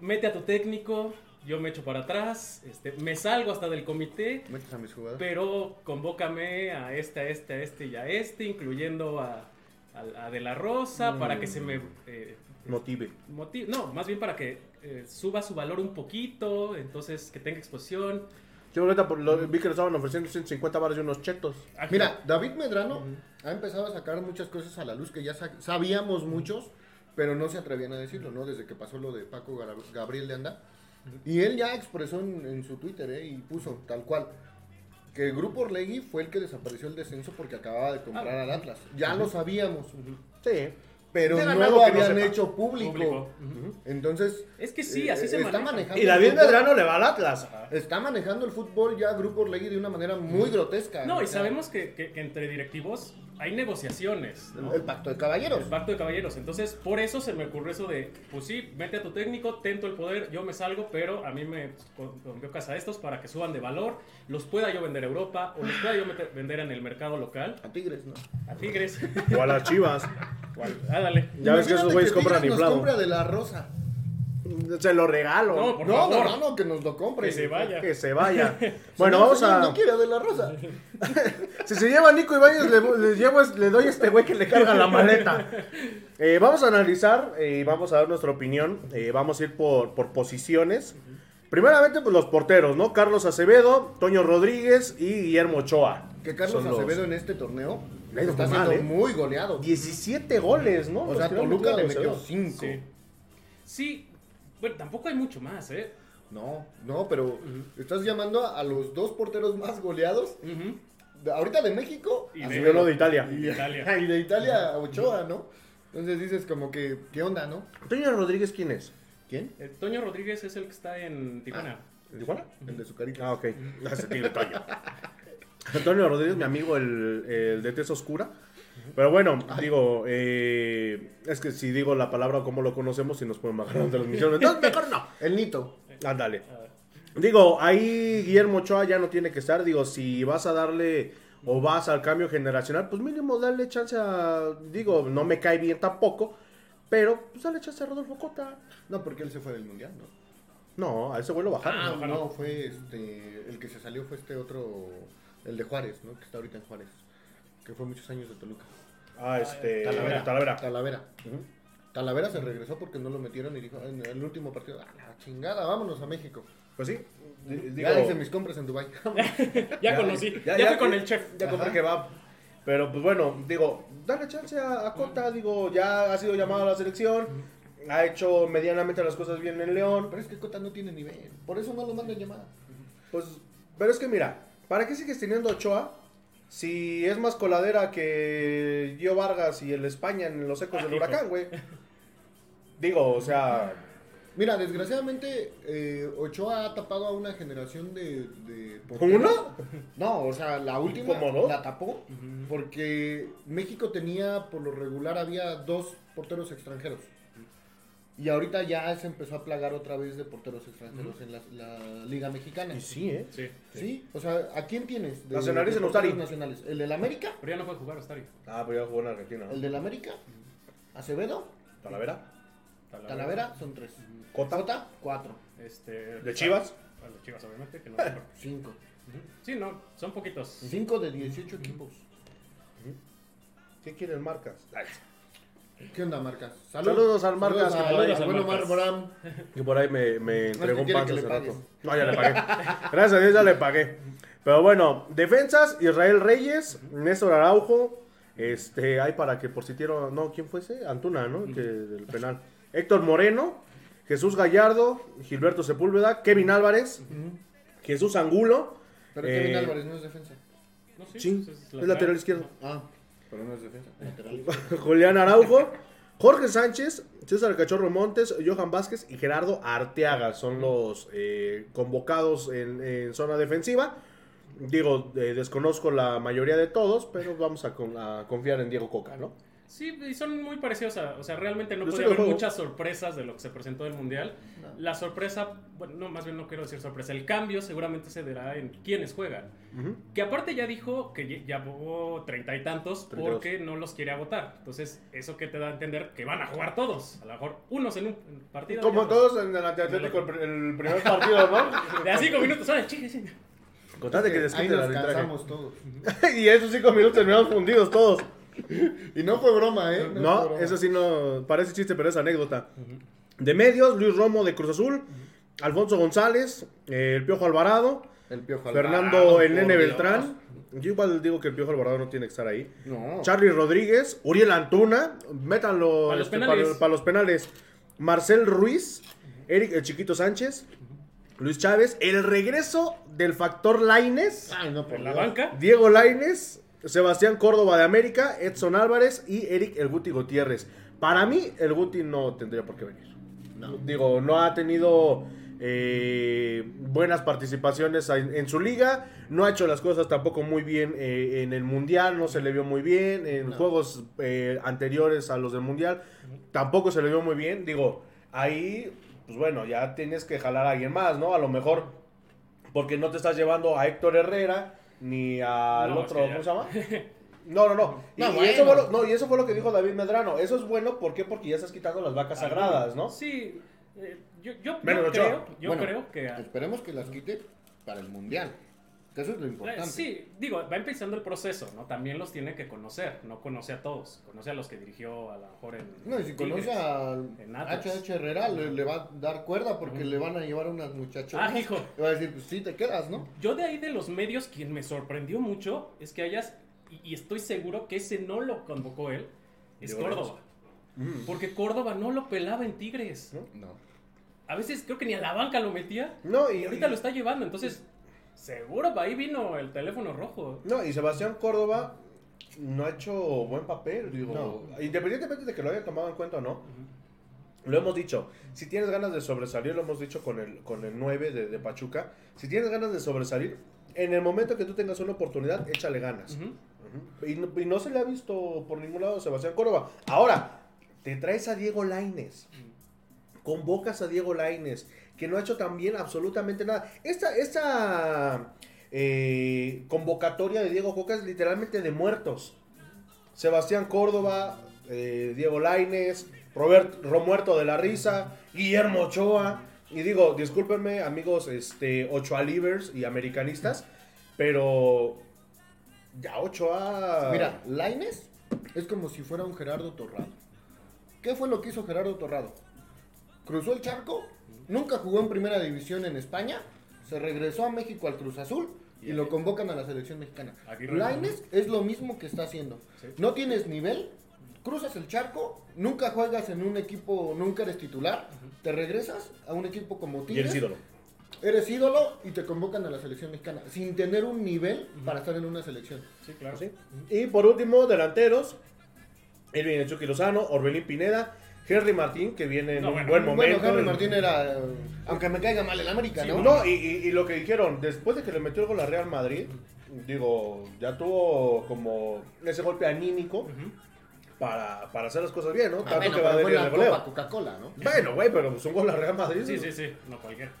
C: Mete a tu técnico, yo me echo para atrás, este, me salgo hasta del comité,
D: metes a mis jugadores.
C: pero convócame a este, a este, a este y a este, incluyendo a, a, a De La Rosa, para que se me. eh,
B: Motive.
C: motive- no, más bien para que eh, suba su valor un poquito, entonces que tenga exposición.
B: Yo ahorita por lo- vi que le estaban ofreciendo 150 baros y unos chetos.
C: Aquí-
D: Mira, David Medrano ha empezado a sacar muchas cosas a la luz que ya sa- sabíamos muchos, pero no se atrevían a decirlo, ¿no? Desde que pasó lo de Paco Gabriel de Anda. Y él ya expresó en, en su Twitter, ¿eh? Y puso tal cual. Que el grupo Orlegui fue el que desapareció el descenso porque acababa de comprar
C: Ah.
D: al Atlas. Ya lo sabíamos.
B: Sí.
D: Pero no lo
B: no
D: habían hecho público. Entonces.
C: Es que sí,
D: eh,
C: así se
D: está
C: maneja.
D: manejando.
B: Y David Medrano le va al Atlas.
D: Está manejando el fútbol ya Grupo Orlegui de una manera muy grotesca.
C: No, y sabemos que, que- que entre directivos hay negociaciones, ¿no?
D: El pacto de caballeros.
C: El pacto de caballeros. Entonces, por eso se me ocurrió eso de, pues sí, vete a tu técnico, tento el poder, yo me salgo, pero a mí me con- convió casa estos para que suban de valor, los pueda yo vender a Europa o los pueda yo meter- vender en el mercado local,
D: A Tigres, ¿no?
C: a Tigres.
B: O a las Chivas. *laughs*
C: ah, dale.
B: Ya ves que esos
D: Imagínate
B: güeyes compran inflado.
D: Compra de la rosa.
B: Se lo regalo.
C: No, por
D: no,
C: favor.
D: no, no, que nos lo compre.
C: Que se vaya.
B: Que se vaya. *laughs* Bueno, vamos a.
D: No quiere de la rosa. *laughs*
B: Si se lleva Nico Ibáñez, le, le llevo, le doy a este güey que le carga la maleta. *laughs* Eh, vamos a analizar y vamos a dar nuestra opinión. Eh, vamos a ir por, por posiciones. Primeramente, pues los porteros, ¿no? Carlos Acevedo, Toño Rodríguez y Guillermo Ochoa.
D: Que Carlos
B: los
D: Acevedo en este torneo está
B: mal,
D: siendo
B: ¿eh?
D: muy goleado.
B: 17 goles, ¿no?
D: O sea, Toluca le metió
B: Acevedo.
D: 5.
C: Sí. Sí, bueno, tampoco hay mucho más, ¿eh?
D: No, no, pero estás llamando a los dos porteros más goleados. De- ahorita de México.
C: Y de-
B: de Italia.
C: Y de Italia. *laughs*
D: Y de Italia a Ochoa, ¿no? Entonces dices como que, ¿qué onda, no?
B: Toño Rodríguez, ¿quién es?
D: ¿Quién?
C: Eh, Toño Rodríguez es el que está en Tijuana.
B: ¿De Tijuana?
D: El de su carita.
B: Ah, ok. Ese Toño. *laughs* Antonio Rodríguez, mi amigo, el, el de Tez Oscura. Pero bueno, digo, eh, es que si digo la palabra como lo conocemos, si nos pueden bajar la transmisión. Entonces, mejor no. *laughs*
D: El Nito.
B: Ándale. Digo, ahí Guillermo Ochoa ya no tiene que estar. Digo, si vas a darle o vas al cambio generacional, pues mínimo dale chance a. Digo, no me cae bien tampoco. Pero, pues dale chance a Rodolfo Cota.
D: No, porque él se fue del mundial, ¿no?
B: No, a ese güey lo bajaron.
D: Ah, no, fue este. El que se salió fue este otro. El de Juárez, ¿no? Que está ahorita en Juárez. Que fue muchos años de Toluca.
B: Ah, este.
C: Talavera.
B: Talavera.
D: Talavera. Talavera se regresó porque no lo metieron y dijo en el último partido, a la chingada, vámonos a México.
B: Pues sí.
D: ya hice mis compras en Dubai. *laughs*
C: Ya, conocí, ya, fui con el chef.
B: Ya compré kebab. Pero pues bueno, digo, dale chance a, a Cota, digo, ya ha sido llamado a la selección, ha hecho medianamente las cosas bien en León.
D: Pero es que Cota no tiene nivel. Por eso no lo mandan llamada.
B: Pues, pero es que mira, ¿para qué sigues teniendo a Ochoa? Si es más coladera que Gio Vargas y el España en los ecos
C: Ah,
B: del huracán, güey. *laughs* Digo, o sea,
D: Mira, desgraciadamente eh, Ochoa ha tapado a una generación de... de
B: ¿Una?
D: No, o sea, la última
B: ¿Cómo no?
D: la tapó porque México tenía, por lo regular, había dos porteros extranjeros. Y ahorita ya se empezó a plagar otra vez de porteros extranjeros en la, la Liga Mexicana.
B: y sí, ¿eh?
C: Sí.
D: Sí, o sea, ¿a quién tienes? De,
B: Nacionales en Ustari.
D: nacionales. ¿El del América?
C: Pero ya no puede jugar Ostari.
B: Ah, pero ya jugó en Argentina.
D: ¿El del América? ¿Acevedo?
B: Talavera.
D: ¿Talavera? Son tres.
B: Cota.
D: ¿Cota? Cuatro.
C: Este,
B: ¿De Chivas?
C: De Chivas, obviamente. Que no.
D: Cinco.
C: Ujú. Sí, no, son poquitos.
D: Cinco de 18 equipos.
B: ¿Qué quieren marcas? Ay,
D: ¿Qué onda, Marcas?
B: Saludos al Marcas,
D: Saludos
B: que por ahí-
D: bueno Mar. Bram.
B: Que por ahí me, me entregó un pan hace rato. No, ya le pagué. Gracias a Dios ya le pagué. Pero bueno, defensas, Israel Reyes, Néstor Araujo. Este, hay para que por si quiero. No, ¿quién fue ese? Antuna, ¿no? Que, del penal. Héctor Moreno, Jesús Gallardo, Gilberto Sepúlveda, Kevin Álvarez, Jesús Angulo.
D: Pero
B: eh,
D: Kevin Álvarez no es defensa.
C: No,
B: Sí,
C: pues
B: es lateral izquierdo.
D: Ah, *laughs*
B: Julián Araujo, Jorge Sánchez, César Cachorro Montes, Johan Vázquez y Gerardo Arteaga son los eh, convocados en, zona defensiva. Digo, eh, desconozco la mayoría de todos, pero vamos a confiar en Diego Coca, ¿no?
C: Sí, y son muy parecidos a. O sea, realmente no
B: lo
C: haber
B: juego.
C: muchas sorpresas de lo que se presentó del mundial. La sorpresa, bueno, no, más bien no quiero decir sorpresa. El cambio seguramente se dará en quiénes juegan. Que aparte ya dijo que ya- jugó treinta y tantos
B: Treinta y dos.
C: porque no los quiere agotar. Entonces, eso que te da a entender que van a jugar todos. A lo mejor unos en un partido.
B: Como todos en el Atlético, el, el primer partido, ¿no? *laughs*
C: De a cinco minutos, ¡órale, chingue, chingue!
B: Contate que
D: nos
B: el arbitraje.
D: todos. *laughs*
B: y esos cinco minutos terminamos fundidos todos. *laughs*
D: Y no fue broma, ¿eh?
B: No,
D: broma.
B: eso sí no parece chiste, pero es anécdota. De medios, Luis Romo de Cruz Azul, Alfonso González, eh, el Piojo Alvarado,
D: El Piojo
B: Fernando
D: Alvarado,
B: el Nene Beltrán. Yo igual digo que el Piojo Alvarado no tiene que estar ahí.
D: No.
B: Charlie Rodríguez, Uriel Antuna, métanlo
C: Para los
B: este,
C: penales.
B: para- para los penales. Marcel Ruiz, Eric el Chiquito Sánchez, Luis Chávez, el regreso del factor Laines,
D: Ay, no, por
C: Por la
D: Dios.
C: banca.
B: Diego Laines, Sebastián Córdoba de América, Edson Álvarez y Eric el Guti Gutiérrez. Para mí, el Guti no tendría por qué venir.
D: No.
B: Digo, no ha tenido eh, buenas participaciones en, en su liga, no ha hecho las cosas tampoco muy bien eh, en el Mundial, no se le vio muy bien, en
D: No.
B: juegos eh, anteriores a los del Mundial, tampoco se le vio muy bien. Digo, ahí, pues bueno, ya tienes que jalar a alguien más, ¿no? A lo mejor porque no te estás llevando a Héctor Herrera ni al
C: No,
B: otro, ¿cómo se llama? *laughs* No, no, no. Y,
D: No,
B: y eso fue lo, no, y eso fue lo que dijo David Medrano. Eso es bueno, ¿por qué? Porque ya estás quitando las vacas sagradas, ¿no?
C: Sí. eh, yo yo, creo, yo
D: Bueno,
C: creo que...
D: Esperemos que las quite para el Mundial. Que eso es lo
C: Eh,
D: importante.
C: Sí, digo, va empezando el proceso, ¿no? También los tiene que conocer, no conoce a todos, conoce a los que dirigió a lo mejor en...
D: No, y si
C: Tigres.
D: conoce a. HH Herrera, le, le va a dar cuerda porque le van a llevar unas muchachas.
C: Ah, hijo.
D: Le va a decir, pues sí, te quedas, ¿no?
C: Yo de ahí de los medios, quien me sorprendió mucho es que hayas, y, y estoy seguro que ese no lo convocó él, es Córdoba.
B: Mm.
C: Porque Córdoba no lo pelaba en Tigres.
D: No.
C: A veces creo que ni a la banca lo metía.
B: No,
C: Y
B: y,
C: ahorita lo está llevando, entonces seguro ahí vino el teléfono rojo.
B: no, y Sebastián Córdoba no ha hecho buen papel, digo.
D: No.
B: Independientemente de que lo haya tomado en cuenta o no. Lo hemos dicho, si tienes ganas de sobresalir, lo hemos dicho con el, con el 9 de, de Pachuca, si tienes ganas de sobresalir, en el momento que tú tengas una oportunidad, échale ganas. Y, no, y no se le ha visto por ningún lado a Sebastián Córdoba. Ahora, te traes a Diego Laines. Convocas a Diego Laines, que no ha hecho también absolutamente nada. Esta, esta eh, convocatoria de Diego Coca es literalmente de muertos. Sebastián Córdoba, eh, Diego Laines, Robert Romuerto de la Risa, Guillermo Ochoa. Y digo, discúlpenme, amigos este, Ochoa Livers y americanistas, pero ya Ochoa.
D: Mira, Laines es como si fuera un Gerardo Torrado. ¿Qué fue lo que hizo Gerardo Torrado? Cruzó el charco, nunca jugó en primera división en España, se regresó a México al Cruz Azul y lo convocan a la selección mexicana. Laines es lo mismo que está haciendo.
C: Sí.
D: No tienes nivel, cruzas el charco, nunca juegas en un equipo, nunca eres titular, te regresas a un equipo como
B: y
D: Tigres.
B: el ídolo.
D: Eres ídolo y te convocan a la selección mexicana sin tener un nivel para estar en una selección.
C: Sí, claro.
B: ¿sí? Y por último, delanteros. Él viene Chucky Lozano, Orbelín Pineda, Henry Martín, que viene en
C: No,
B: un
C: bueno,
B: buen momento.
D: Bueno, Henry Martín era. Aunque me caiga mal el América,
C: Sí,
D: ¿no?
B: No, y, y- y lo que dijeron, después de que le metió el gol a Real Madrid, digo, ya tuvo como ese golpe anímico
C: Ujú.
B: para, para hacer las cosas bien, ¿no?
D: Ah,
B: Tanto
D: bueno,
B: que va a
D: Coca-Cola, ¿no?
B: Bueno, güey, pero pues un gol a Real Madrid.
C: Sí, sí, sí, no cualquiera.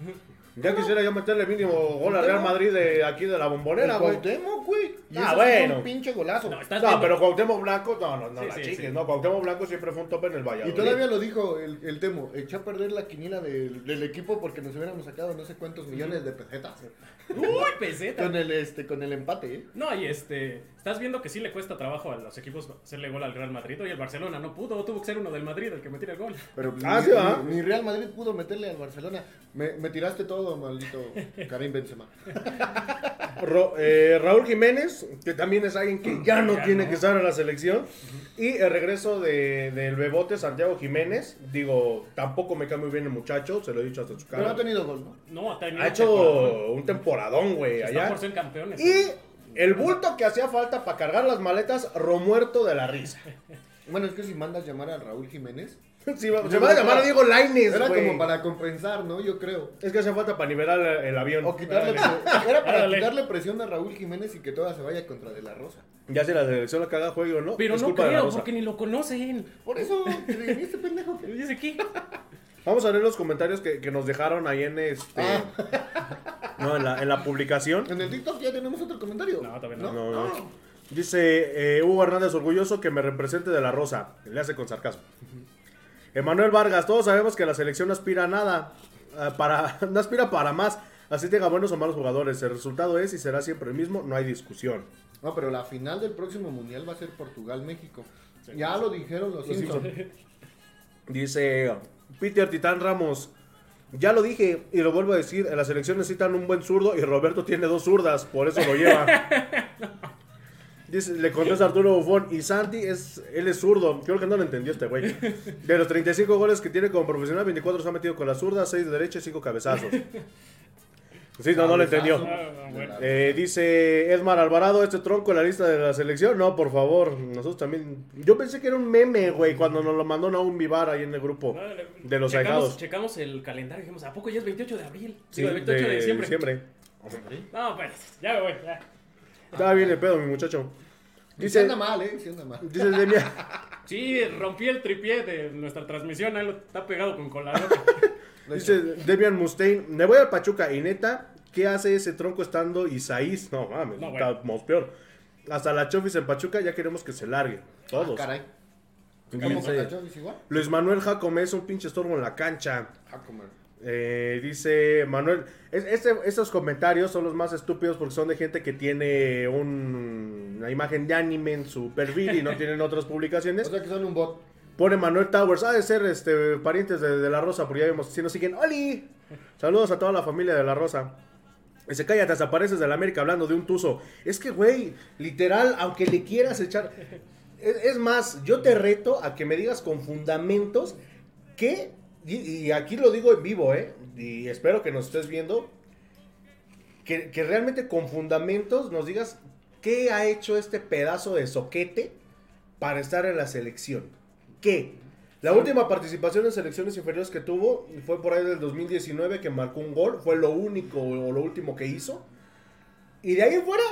B: Ya quisiera yo meterle mínimo gol a Real Madrid de aquí de la bombonera, güey.
D: Cuauhtémoc, güey. Y
B: Ah, bueno.
D: un pinche golazo.
C: No,
B: No, pero Cuauhtémoc Blanco, no, no, no,
C: Sí,
B: la
C: sí,
B: no, Cuauhtémoc Blanco siempre fue un top en el
D: y
B: Valladolid.
D: todavía lo dijo el, el Temo, echó a perder la quiniela del, del equipo porque nos hubiéramos sacado no sé cuántos millones de pesetas.
C: Uy, peseta.
D: Con el, este, con el empate, ¿eh?
C: No, y este, estás viendo que sí le cuesta trabajo a los equipos hacerle gol al Real Madrid. Oye, el Barcelona no pudo, tuvo que ser uno del Madrid el que metiera el gol.
D: Pero
B: Ah,
D: ni,
B: sí, ¿va?
D: ni- Real Madrid pudo meterle al Barcelona. Me, me tiraste todo, maldito Karim Benzema. *laughs*
B: Ro- eh, Raúl Jiménez, que también es alguien que ya no
C: Ya
B: tiene
C: no.
B: que estar en la selección. Y el regreso de- del bebote Santiago Jiménez. Digo, tampoco me cae muy bien el muchacho, se lo he dicho hasta su
D: Pero no
B: cara.
D: ha tenido gol, ¿no?
C: No, ha tenido
B: Ha hecho un temporadón, güey,
C: Está
B: allá.
C: por ser campeones.
B: Y el bulto que hacía falta para cargar las maletas, Romuerto de la risa.
D: Bueno, es que si mandas llamar a Raúl Jiménez, *laughs*
B: Sí, va- se va a llamar a Diego Lainez,
D: era
B: güey.
D: como para compensar, ¿no? Yo creo.
B: Es que hace falta para nivelar el, el avión.
D: O quitarle, *laughs* era para quitarle presión a Raúl Jiménez y que toda se vaya contra De La Rosa.
B: Ya si la selección la caga juego, ¿no?
C: Pero
B: Es
C: no
B: culpa de la
C: creo,
B: Rosa.
C: porque ni lo conocen.
D: Por eso, *laughs* este pendejo.
C: Pero dice aquí.
B: Vamos a ver los comentarios que, que nos dejaron ahí en este.
D: Ah. *laughs*
B: No, en la, en la publicación.
D: En el TikTok ya tenemos otro comentario.
C: No, todavía no.
B: No, no. Dice eh, Hugo Hernández orgulloso que me represente de la Rosa. Le hace con sarcasmo. Emanuel Vargas, todos sabemos que la selección no aspira a nada. eh, para, *laughs* no aspira para más. Así tenga buenos o malos jugadores. El resultado es y será siempre el mismo. No hay discusión.
D: No, pero la final del próximo mundial va a ser Portugal-México. Ya lo dijeron los,
B: Los
D: Simpsons.
B: Simpson. *laughs* Dice Peter Titán Ramos. Ya lo dije y lo vuelvo a decir, en la selección necesitan un buen zurdo y Roberto tiene dos zurdas, por eso lo lleva. *laughs* Dice, le contesta Arturo Bufón y Santi es, él es zurdo. Creo que no lo entendió este güey. De los 35 goles que tiene como profesional, 24 se ha metido con la zurda, 6 de derecha y 5 cabezazos. Sí, no, no lo entendió.
C: Ah.
B: Eh, dice Edmar Alvarado, este tronco en la lista de la selección. No, por favor, nosotros también. Yo pensé que era un meme, güey, cuando nos lo mandó Naum Vivar ahí en el grupo de los
C: checamos,
B: ahijados.
C: checamos el calendario y dijimos, ¿a poco ya es 28 de abril?
B: Sí,
C: Digo, 28 de, diciembre. No, pues, ya me voy. ya.
B: Estaba bien el pedo, mi muchacho.
D: Dice, anda mal, ¿eh? Sí anda mal.
B: dice
C: Sí, rompí el tripié de nuestra transmisión, ahí lo está pegado con colador. *laughs*
B: dice Demian Mustaine, me voy al Pachuca y neta, ¿qué hace ese tronco estando Isaís? No mames,
C: No,
B: estamos peor. Hasta la Chofis en Pachuca ya queremos que se largue. Todos.
D: Caray.
B: Y
D: ¿Cómo
B: dice,
D: que la Chovis igual?
B: Luis Manuel Jacome es un pinche estorbo en la cancha.
D: A comer.
B: Eh, dice Manuel, es- este- estos comentarios son los más estúpidos porque son de gente que tiene un- una imagen de anime en su perfil y no *laughs* tienen otras
D: O
B: publicaciones.
D: sea que son un bot.
B: Pone Manuel Towers, ha de ser este, parientes de, La Rosa, porque ya vemos, si nos siguen, ¡Oli! Saludos a toda la familia de La Rosa. Dice, cállate, desapareces de la América hablando de un tuzo. Es que, güey, literal, aunque le quieras echar... Es, más, yo te reto a que me digas con fundamentos que... Y, y aquí lo digo en vivo, ¿eh? Y espero que nos estés viendo. Que, que realmente con fundamentos nos digas qué ha hecho este pedazo de soquete para estar en la selección. ¿Qué? La última participación en selecciones inferiores que tuvo fue por ahí del 2019 que marcó un gol. Fue lo único o lo último que hizo. Y de ahí en fuera,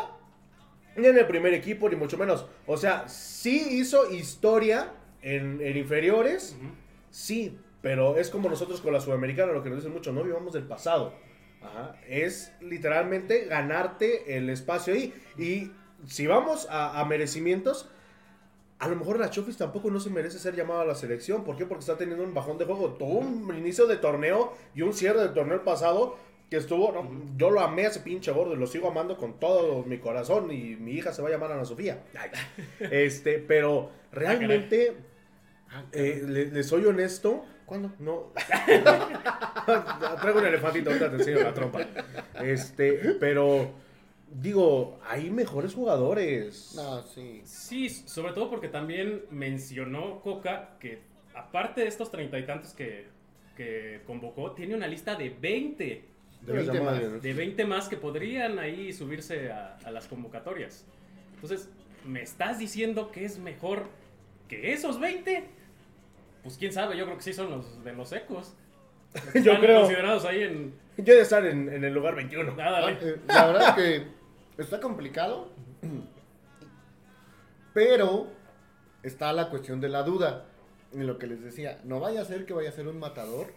B: ni en el primer equipo, ni mucho menos. O sea, sí hizo historia en, en inferiores. Sí, pero es como nosotros con la Sudamericana, lo que nos dicen mucho, no vivamos del pasado. Ajá, Es literalmente ganarte el espacio ahí. Y si vamos a, a merecimientos, a lo mejor la Chofis tampoco no se merece ser llamada a la selección. ¿Por qué? Porque está teniendo un bajón de juego. Tuvo un inicio de torneo y un cierre del torneo pasado que estuvo. no, yo lo amé a ese pinche gordo y lo sigo amando con todo mi corazón. Y mi hija se va a llamar Ana Sofía. *laughs* Este, pero realmente, eh, le, le soy honesto.
D: ¿Cuándo?
B: No. *laughs* Traigo un elefantito, ahorita te enseño la trompa. Este, pero digo, hay mejores jugadores.
D: No, sí.
C: Sí, sobre todo porque también mencionó Coca que aparte de estos treinta y tantos que, que convocó, tiene una lista de 20.
B: De esa
D: 20 más.
C: De 20 más que podrían ahí subirse a, a las convocatorias. Entonces, ¿me estás diciendo que es mejor que esos 20? Pues quién sabe, yo creo que sí son los de los ecos. *laughs* Los que
B: Yo
C: están
B: creo.
C: considerados ahí en...
B: Yo he de estar en, en el lugar 21.
C: Ah, dale.
D: Eh, La verdad es que está complicado. Pero está la cuestión de la duda. En lo que les decía, no vaya a ser que vaya a ser un matador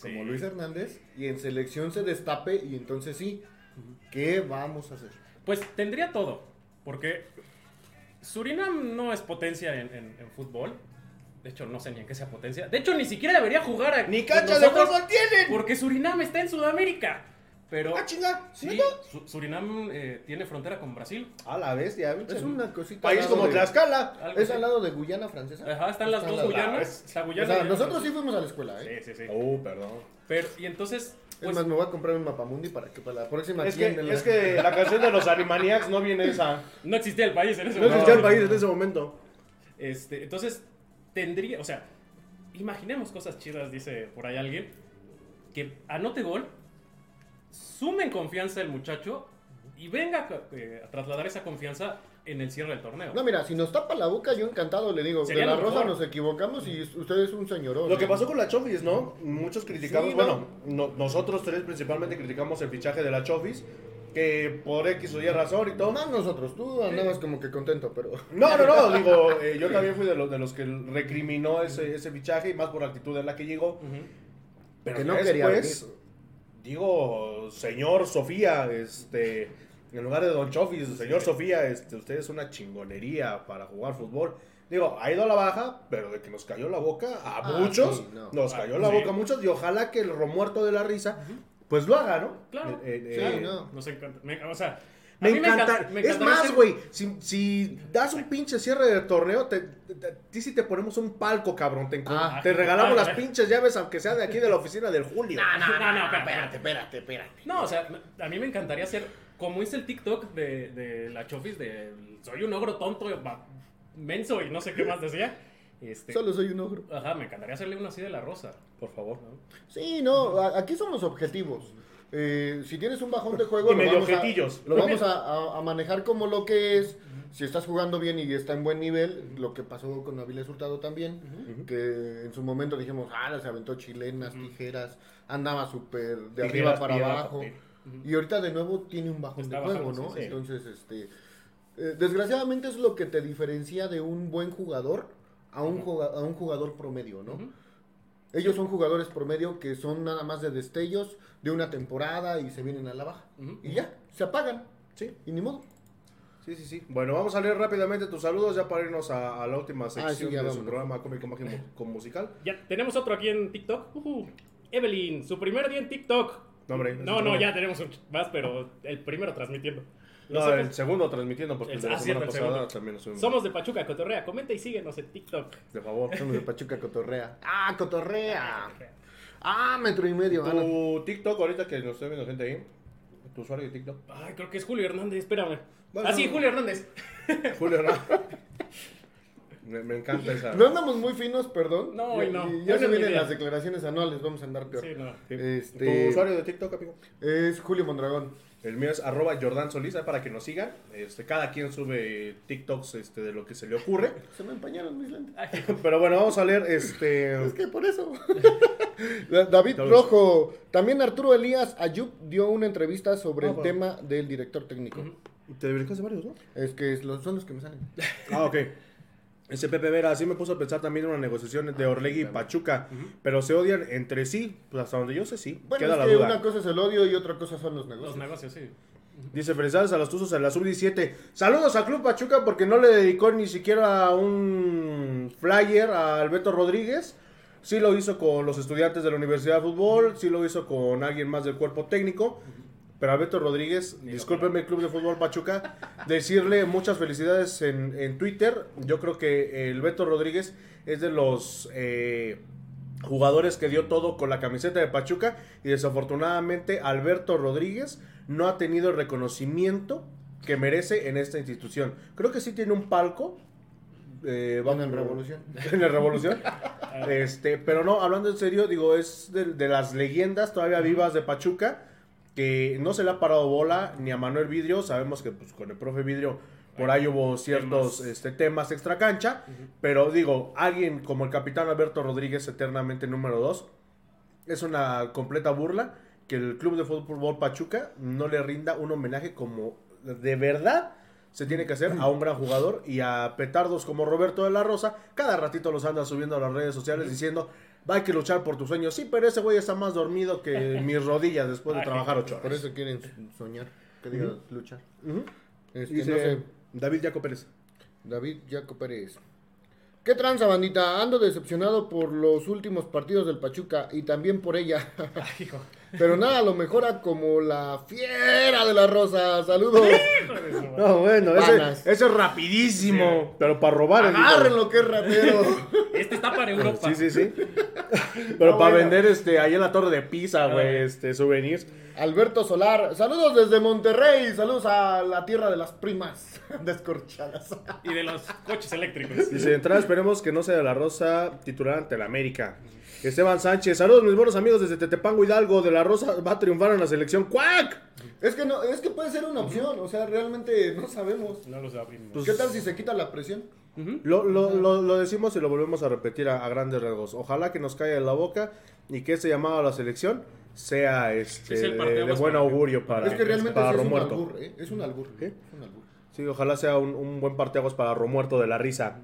D: como. Luis Hernández y en selección se destape y entonces sí, ¿qué vamos a hacer?
C: Pues tendría todo, porque Surinam no es potencia en, en- en fútbol. De hecho, no sé ni en qué sea potencia. De hecho, ni siquiera debería jugar a
B: Ni cancha de fútbol tienen.
C: Porque Surinam está en Sudamérica. Pero
B: Ah, chinga.
C: sí,
B: ¿neta?
C: Su- Surinam eh, tiene frontera con Brasil.
B: A la bestia.
D: Es una cosita.
B: País
D: al lado
B: como
D: de-
B: Tlaxcala.
C: Algo
D: Es
C: así.
D: al lado de Guyana francesa.
C: Ajá, están las
D: Está
C: dos
D: al lado.
C: Guyanas. Está
D: O
C: Guyana
D: sea,
C: y-
D: nosotros sí fuimos a la escuela, ¿eh?
C: Sí, sí, sí.
B: Oh, perdón.
C: Pero, y entonces,
D: Es
C: pues,
D: más, me voy a comprar un mapamundi para que para la próxima
B: Es que,
D: el-
B: es que la canción de los Animaniacs no viene esa.
C: no existía el país en ese
B: No existía el país en ese momento.
C: Este, entonces, tendría, o sea, imaginemos cosas chidas, dice por ahí alguien, que anote gol, sumen confianza el muchacho y venga eh, a trasladar esa confianza en el cierre del torneo.
D: No, mira, si nos tapa la boca, yo encantado le digo,
C: Sería
D: de la rosa
C: mejor.
D: nos equivocamos y usted es un señorón.
B: Lo que pasó con la Chofis, ¿no? Muchos criticamos,
D: Sí,
B: bueno, no- nosotros tres principalmente criticamos el fichaje de la Chofis, que por X o Y razón y todo.
D: Más nosotros, tú andabas como que contento, pero...
B: No, no, no, *laughs* digo, eh, yo también fui de los, de los que recriminó ese, ese fichaje, y más por la actitud en la que llegó. Pero
D: Que no quería
B: después,
D: venir.
B: Digo, señor Sofía, este, en lugar de Don Chofis, señor Sofía, este, usted es una chingonería para jugar fútbol. Digo, ha ido a la baja, pero de que nos cayó la boca a
D: Ah,
B: muchos,
D: sí, no.
B: nos
C: Ah,
B: cayó la
C: sí.
B: boca a muchos, y ojalá que el romuerto de la risa, pues lo haga, ¿no?
C: Claro.
B: Eh, eh,
D: Sí,
B: eh,
D: no.
C: Nos encanta. Me- o sea,
B: Me encanta. es más,
C: ser-
B: güey, si, si das un pinche cierre de torneo, te, te, te- a ti sí te ponemos un palco, cabrón. Te,
D: Ah.
B: te regalamos
C: Ah,
B: las pinches llaves, aunque sea de aquí de la oficina del Julio.
C: No, no, no, espérate, *laughs*
D: Espérate, espérate, espérate.
C: No, o sea, a mí me encantaría ser como hice el TikTok de, de la Chofis de soy un ogro tonto, menso y no sé qué más decía. Este,
D: Solo soy un ogro.
C: Ajá, me encantaría hacerle una así de la rosa.
B: Por favor.
D: Sí, no, a- aquí somos objetivos. Eh, si tienes un bajón de *laughs* juego, vamos, a, lo vamos a, a- a manejar como lo que es. Si estás jugando bien y está en buen nivel, lo que pasó con Avilés Hurtado también, que en su momento dijimos, ah, se aventó chilenas, tijeras, andaba súper de
B: Tijeras,
D: arriba para abajo. Y ahorita de nuevo tiene un bajón
C: Está
D: de juego,
C: bajando,
D: ¿no?
C: sí.
D: Entonces, este, eh, desgraciadamente es lo que te diferencia de un buen jugador a un, juga- a un jugador promedio, ¿no? Ellos son jugadores promedio que son nada más de destellos de una temporada y se vienen a la baja. Y ya, se apagan.
B: Sí,
D: Y ni modo.
B: sí, sí, sí. Bueno, vamos a leer rápidamente tus saludos ya para irnos a, a la última sección
D: Ah, sí, ya
B: de su programa cómico mágico *laughs* con musical.
C: Ya, tenemos otro aquí en TikTok. Ujú. Evelyn, su primer día en TikTok.
B: No, hombre,
C: No, no, ya tenemos un más, pero el primero transmitiendo.
B: No,
C: Nosotros
B: el segundo transmitiendo porque el de la
C: Ah,
B: semana pasada también lo subimos.
C: somos de Pachuca, Cotorrea. Comenta y síguenos en TikTok.
B: De favor.
D: Somos de Pachuca Cotorrea. ¡Ah, Cotorrea! ¡Ah, metro y medio! Ah.
B: Tu TikTok, ahorita que nos está viendo gente ahí, tu usuario de TikTok.
C: Ay, creo que es Julio Hernández, espérame.
B: Bueno,
C: ah, sí. Julio Hernández. *laughs*
B: Julio, ¿no? *laughs* me, me encanta esa.
D: No andamos muy finos, perdón.
C: No,
D: Y-
C: y no.
D: ya se vienen
C: idea.
D: las declaraciones anuales, vamos a andar peor.
C: Sí, no.
B: Sí.
D: Este-
B: Tu usuario de TikTok, amigo.
D: Es Julio Mondragón.
B: El mío es arroba Jordan Solís, para que nos sigan. Este, cada quien sube TikToks este, de lo que se le ocurre. *laughs*
D: Se me empañaron mis lentes. *laughs*
B: Pero bueno, vamos a leer este.
D: Es que por eso. *laughs* Da- David. Rojo. También Arturo Elías Ayub dio una entrevista sobre
B: Ah,
D: el
B: bueno.
D: tema del director técnico.
B: Te brincaste varios, ¿no?
D: Es que son los que me salen.
B: Ah, ok. Ese Pepe Vera, así me puso a pensar también en una negociación de Orlegui y Pachuca. Pero se odian entre sí. Pues hasta donde yo sé, sí.
D: Bueno,
B: Queda
D: es
B: la
D: que
B: duda.
D: una cosa es el odio y otra cosa son los negocios.
C: Los negocios, sí.
B: Dice felicidades a los Tuzos en la sub-17. Saludos a Club Pachuca porque no le dedicó ni siquiera un flyer a Alberto Rodríguez. Sí lo hizo con los estudiantes de la Universidad de Fútbol, sí lo hizo con alguien más del cuerpo técnico. Pero Alberto Rodríguez, discúlpeme Club de Fútbol Pachuca, decirle muchas felicidades en, en Twitter. Yo creo que el Beto Rodríguez es de los eh, jugadores que dio todo con la camiseta de Pachuca y desafortunadamente Alberto Rodríguez no ha tenido el reconocimiento que merece en esta institución. Creo que sí tiene un palco. eh,
D: Van en Revolución. *laughs*
B: en la Revolución. *laughs* Este, pero no, hablando en serio, digo, es de, de las leyendas todavía vivas de Pachuca que no se le ha parado bola ni a Manuel Vidrio. Sabemos que pues, con el profe Vidrio por ahí hubo ciertos
C: Temas.
B: este, temas extra cancha. Pero digo, alguien como el capitán Alberto Rodríguez, eternamente número 2, es una completa burla que el Club de Fútbol Pachuca no le rinda un homenaje como de verdad se tiene que hacer a un gran jugador y a petardos como Roberto de la Rosa. Cada ratito los anda subiendo a las redes sociales diciendo, hay que luchar por tus sueños. Sí, pero ese güey está más dormido que *laughs* mis rodillas después de trabajar ocho
D: Por
B: horas.
D: eso quieren soñar. Que diga luchar. Este,
B: Dice
D: no sé.
B: David Jaco Pérez.
D: David Jaco Pérez. ¿Qué tranza, bandita? Ando decepcionado por los últimos partidos del Pachuca y también por ella.
C: Ay, hijo.
D: Pero nada lo mejora como la fiera de la rosa. Saludos. *laughs*
B: No, bueno, ese, es rapidísimo, pero para robar.
D: Agarren lo que es ratero. *laughs*
C: Este está para Europa.
B: Sí, sí, sí. *laughs* Pero
D: Ah,
B: para
D: bueno.
B: vender este ahí en la torre de Pisa, güey,
C: Ah.
B: este souvenirs.
D: Alberto Solar. Saludos desde Monterrey. Saludos a la tierra de las primas descorchadas.
C: Y de los coches eléctricos.
B: Dice, de entrada esperemos que no sea de la Rosa titular ante la América. Esteban Sánchez, saludos mis buenos amigos desde Tetepango Hidalgo, de la Rosa va a triunfar en la selección. ¡Cuac!
D: Es que no, es que puede ser una opción. O sea, realmente no sabemos.
C: No los abrimos.
B: Pues-
D: ¿Qué tal si se quita la presión?
B: Lo, lo- lo- lo decimos y lo volvemos a repetir a, a grandes rasgos. Ojalá que nos caiga en la boca y que este llamado a la selección sea este,
C: Es
B: de, buen augurio para,
D: es que realmente
B: para
D: es un
B: Romuerto.
D: albur, ¿eh? Es un albur.
B: ¿Qué?
D: Es un albur.
B: Sí, ojalá sea un, un buen parteaguas para Romuerto de la risa.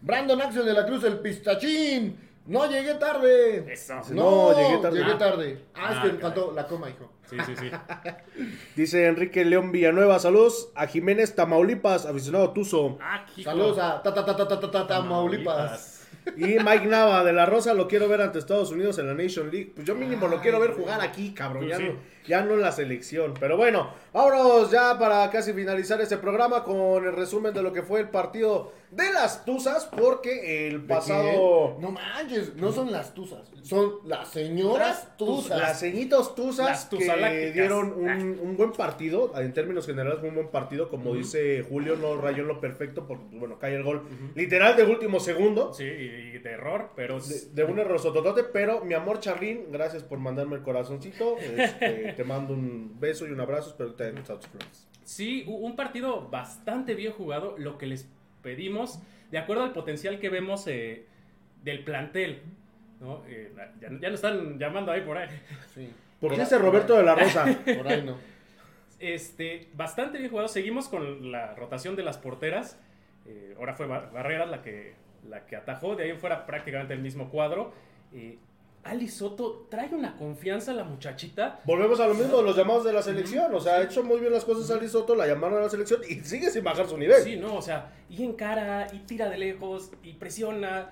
D: Brandon Axel de la Cruz, el pistachín. No llegué tarde.
C: Eso.
B: No, llegué tarde.
D: Llegué
C: Ah.
D: tarde. Ah,
C: Ah,
D: es que me faltó la coma, hijo.
C: Sí, sí, sí. *laughs*
B: Dice Enrique León Villanueva, saludos a Jiménez Tamaulipas, aficionado Tuzo.
C: Ah.
D: Saludos a ta ta ta ta ta ta ta Tamaulipas.
B: Y *laughs* Mike Nava de la Rosa lo quiero ver ante Estados Unidos en la Nation League. Pues yo mínimo lo quiero ver jugar aquí, cabrón. Ya,
C: Pues sí.
B: no, ya no en la selección. Pero bueno, vámonos ya para casi finalizar este programa con el resumen de lo que fue el partido de las Tuzas. Porque el
D: ¿De
B: pasado.
D: No manches, no son las tuzas, son las señoras tuzas.
B: Las ceñitos Tuzas
C: Las
B: que dieron un, un buen partido, en términos generales fue un buen partido, como dice Julio, no rayó en lo perfecto, porque bueno, cae el gol literal de último segundo,
C: Sí, y de error, pero
B: de, de un error sototote, pero mi amor Charlín, gracias por mandarme el corazoncito, *laughs* este, te mando un beso y un abrazo, espero que te hayan gustado tus flores.
C: Sí, un partido bastante bien jugado, lo que les pedimos, de acuerdo al potencial que vemos eh, del plantel. ¿no? Eh, ya, ya nos están llamando ahí por ahí.
D: Sí.
B: ¿Por qué ese Roberto de la Rosa? *laughs*
D: Por ahí no.
C: Este, bastante bien jugado. Seguimos con la rotación de las porteras. Eh, ahora fue Bar- Barreras la que, la que atajó. De ahí en fuera prácticamente el mismo cuadro. Eh, Ali Soto trae una confianza la muchachita.
B: Volvemos a lo mismo de los llamados de la selección, o sea, ha hecho muy bien las cosas Ali Soto, la llamaron a la selección y sigue sin bajar su nivel.
C: Sí, no, o sea, y encara, y tira de lejos, y presiona.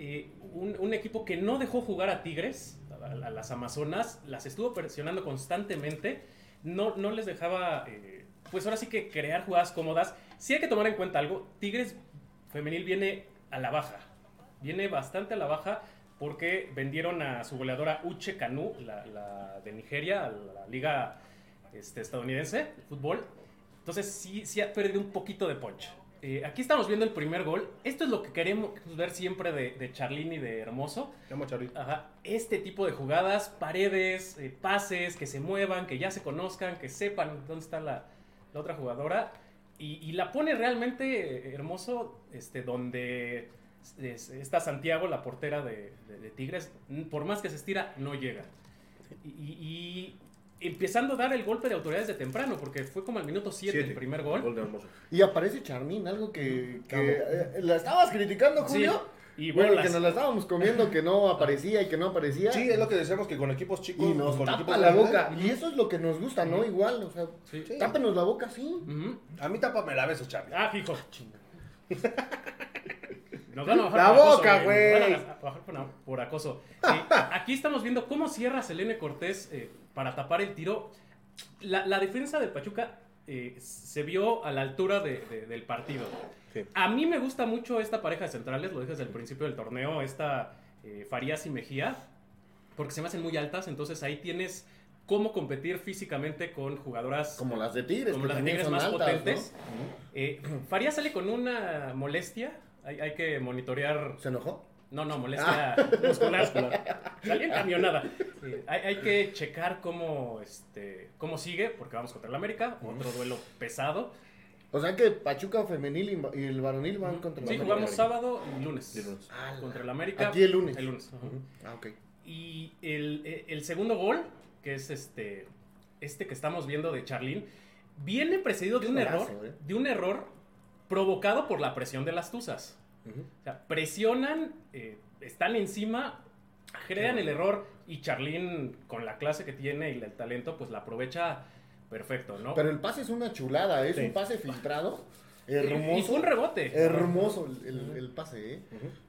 C: Eh, un, un equipo que no dejó jugar a Tigres, a, a las Amazonas, las estuvo presionando constantemente. No, no les dejaba, eh, pues ahora sí que crear jugadas cómodas. Sí hay que tomar en cuenta algo. Tigres femenil viene a la baja. Viene bastante a la baja porque vendieron a su goleadora Uche Kanu, la, la de Nigeria, a la liga este, estadounidense de fútbol. Entonces sí, sí ha perdido un poquito de punch. Eh, aquí estamos viendo el primer gol. Esto es lo que queremos ver siempre de, de Charlín y de Hermoso.
B: Llamo.
C: Ajá, este tipo de jugadas, paredes, eh, pases, que se muevan, que ya se conozcan, que sepan dónde está la, la otra jugadora. Y, y la pone realmente eh, hermoso, este, donde está Santiago, la portera de, de- de Tigres. Por más que se estira, no llega. Y, y- y empezando a dar el golpe de autoridad desde temprano, porque fue como al minuto 7
B: Siete.
C: el primer gol.
B: Gol de Hermoso.
D: Y aparece Charmín, algo que, eh, la estabas criticando,
C: Sí,
D: Julio.
C: y
D: bueno,
C: bolas.
D: que nos la estábamos comiendo, que no aparecía y que no aparecía.
B: Sí, es lo que decíamos que con equipos chicos.
D: y nos
B: con
D: tapa
B: equipos
D: la boca. Y eso es lo que nos gusta, ¿no? Igual, o sea,
C: Sí.
B: Sí.
D: tápenos la boca, sí.
B: A mí tápame la beso, Charly.
C: Ah, hijo. *laughs* Nos van a bajar
B: La
C: por
B: boca, güey.
C: Nos van a bajar por, por acoso. Eh, *laughs* aquí estamos viendo cómo cierra Selene Cortés eh, para tapar el tiro. La, la defensa de Pachuca eh, se vio a la altura de- de- del partido.
B: Sí.
C: A mí me gusta mucho esta pareja de centrales, lo dije desde el principio del torneo, esta eh, Farías y Mejía, porque se me hacen muy altas, entonces ahí tienes cómo competir físicamente con jugadoras
D: Como las de Tigres,
C: como las de Tigres más
D: altas,
C: potentes.
D: ¿no?
C: Eh, Farías sale con una molestia. Hay, hay que monitorear.
D: ¿Se enojó?
C: No, no, molestia muscular. *laughs* Salió en camionada. Eh, hay, hay que checar cómo, este, cómo sigue, porque vamos contra el América. Otro duelo pesado.
D: O sea que Pachuca femenil y el varonil van contra la
C: Sí,
D: América.
C: jugamos sábado y lunes.
B: Y lunes.
D: Ah,
C: Contra el América.
D: Aquí el lunes.
C: El lunes.
D: Ah, ok.
C: Y el, eh, el segundo gol, que es este, este que estamos viendo de Charlín, viene precedido de un error,
D: eh.
C: de un error provocado por la presión de las Tuzas. O sea, presionan, eh, están encima, crean el error y Charlín, con la clase que tiene y el talento, pues la aprovecha perfecto, ¿no?
D: Pero el pase es una chulada, es
B: Sí.
D: un pase filtrado. *laughs*
C: Y
D: Hermoso.
C: fue un rebote.
D: Hermoso el, el- el pase, ¿eh?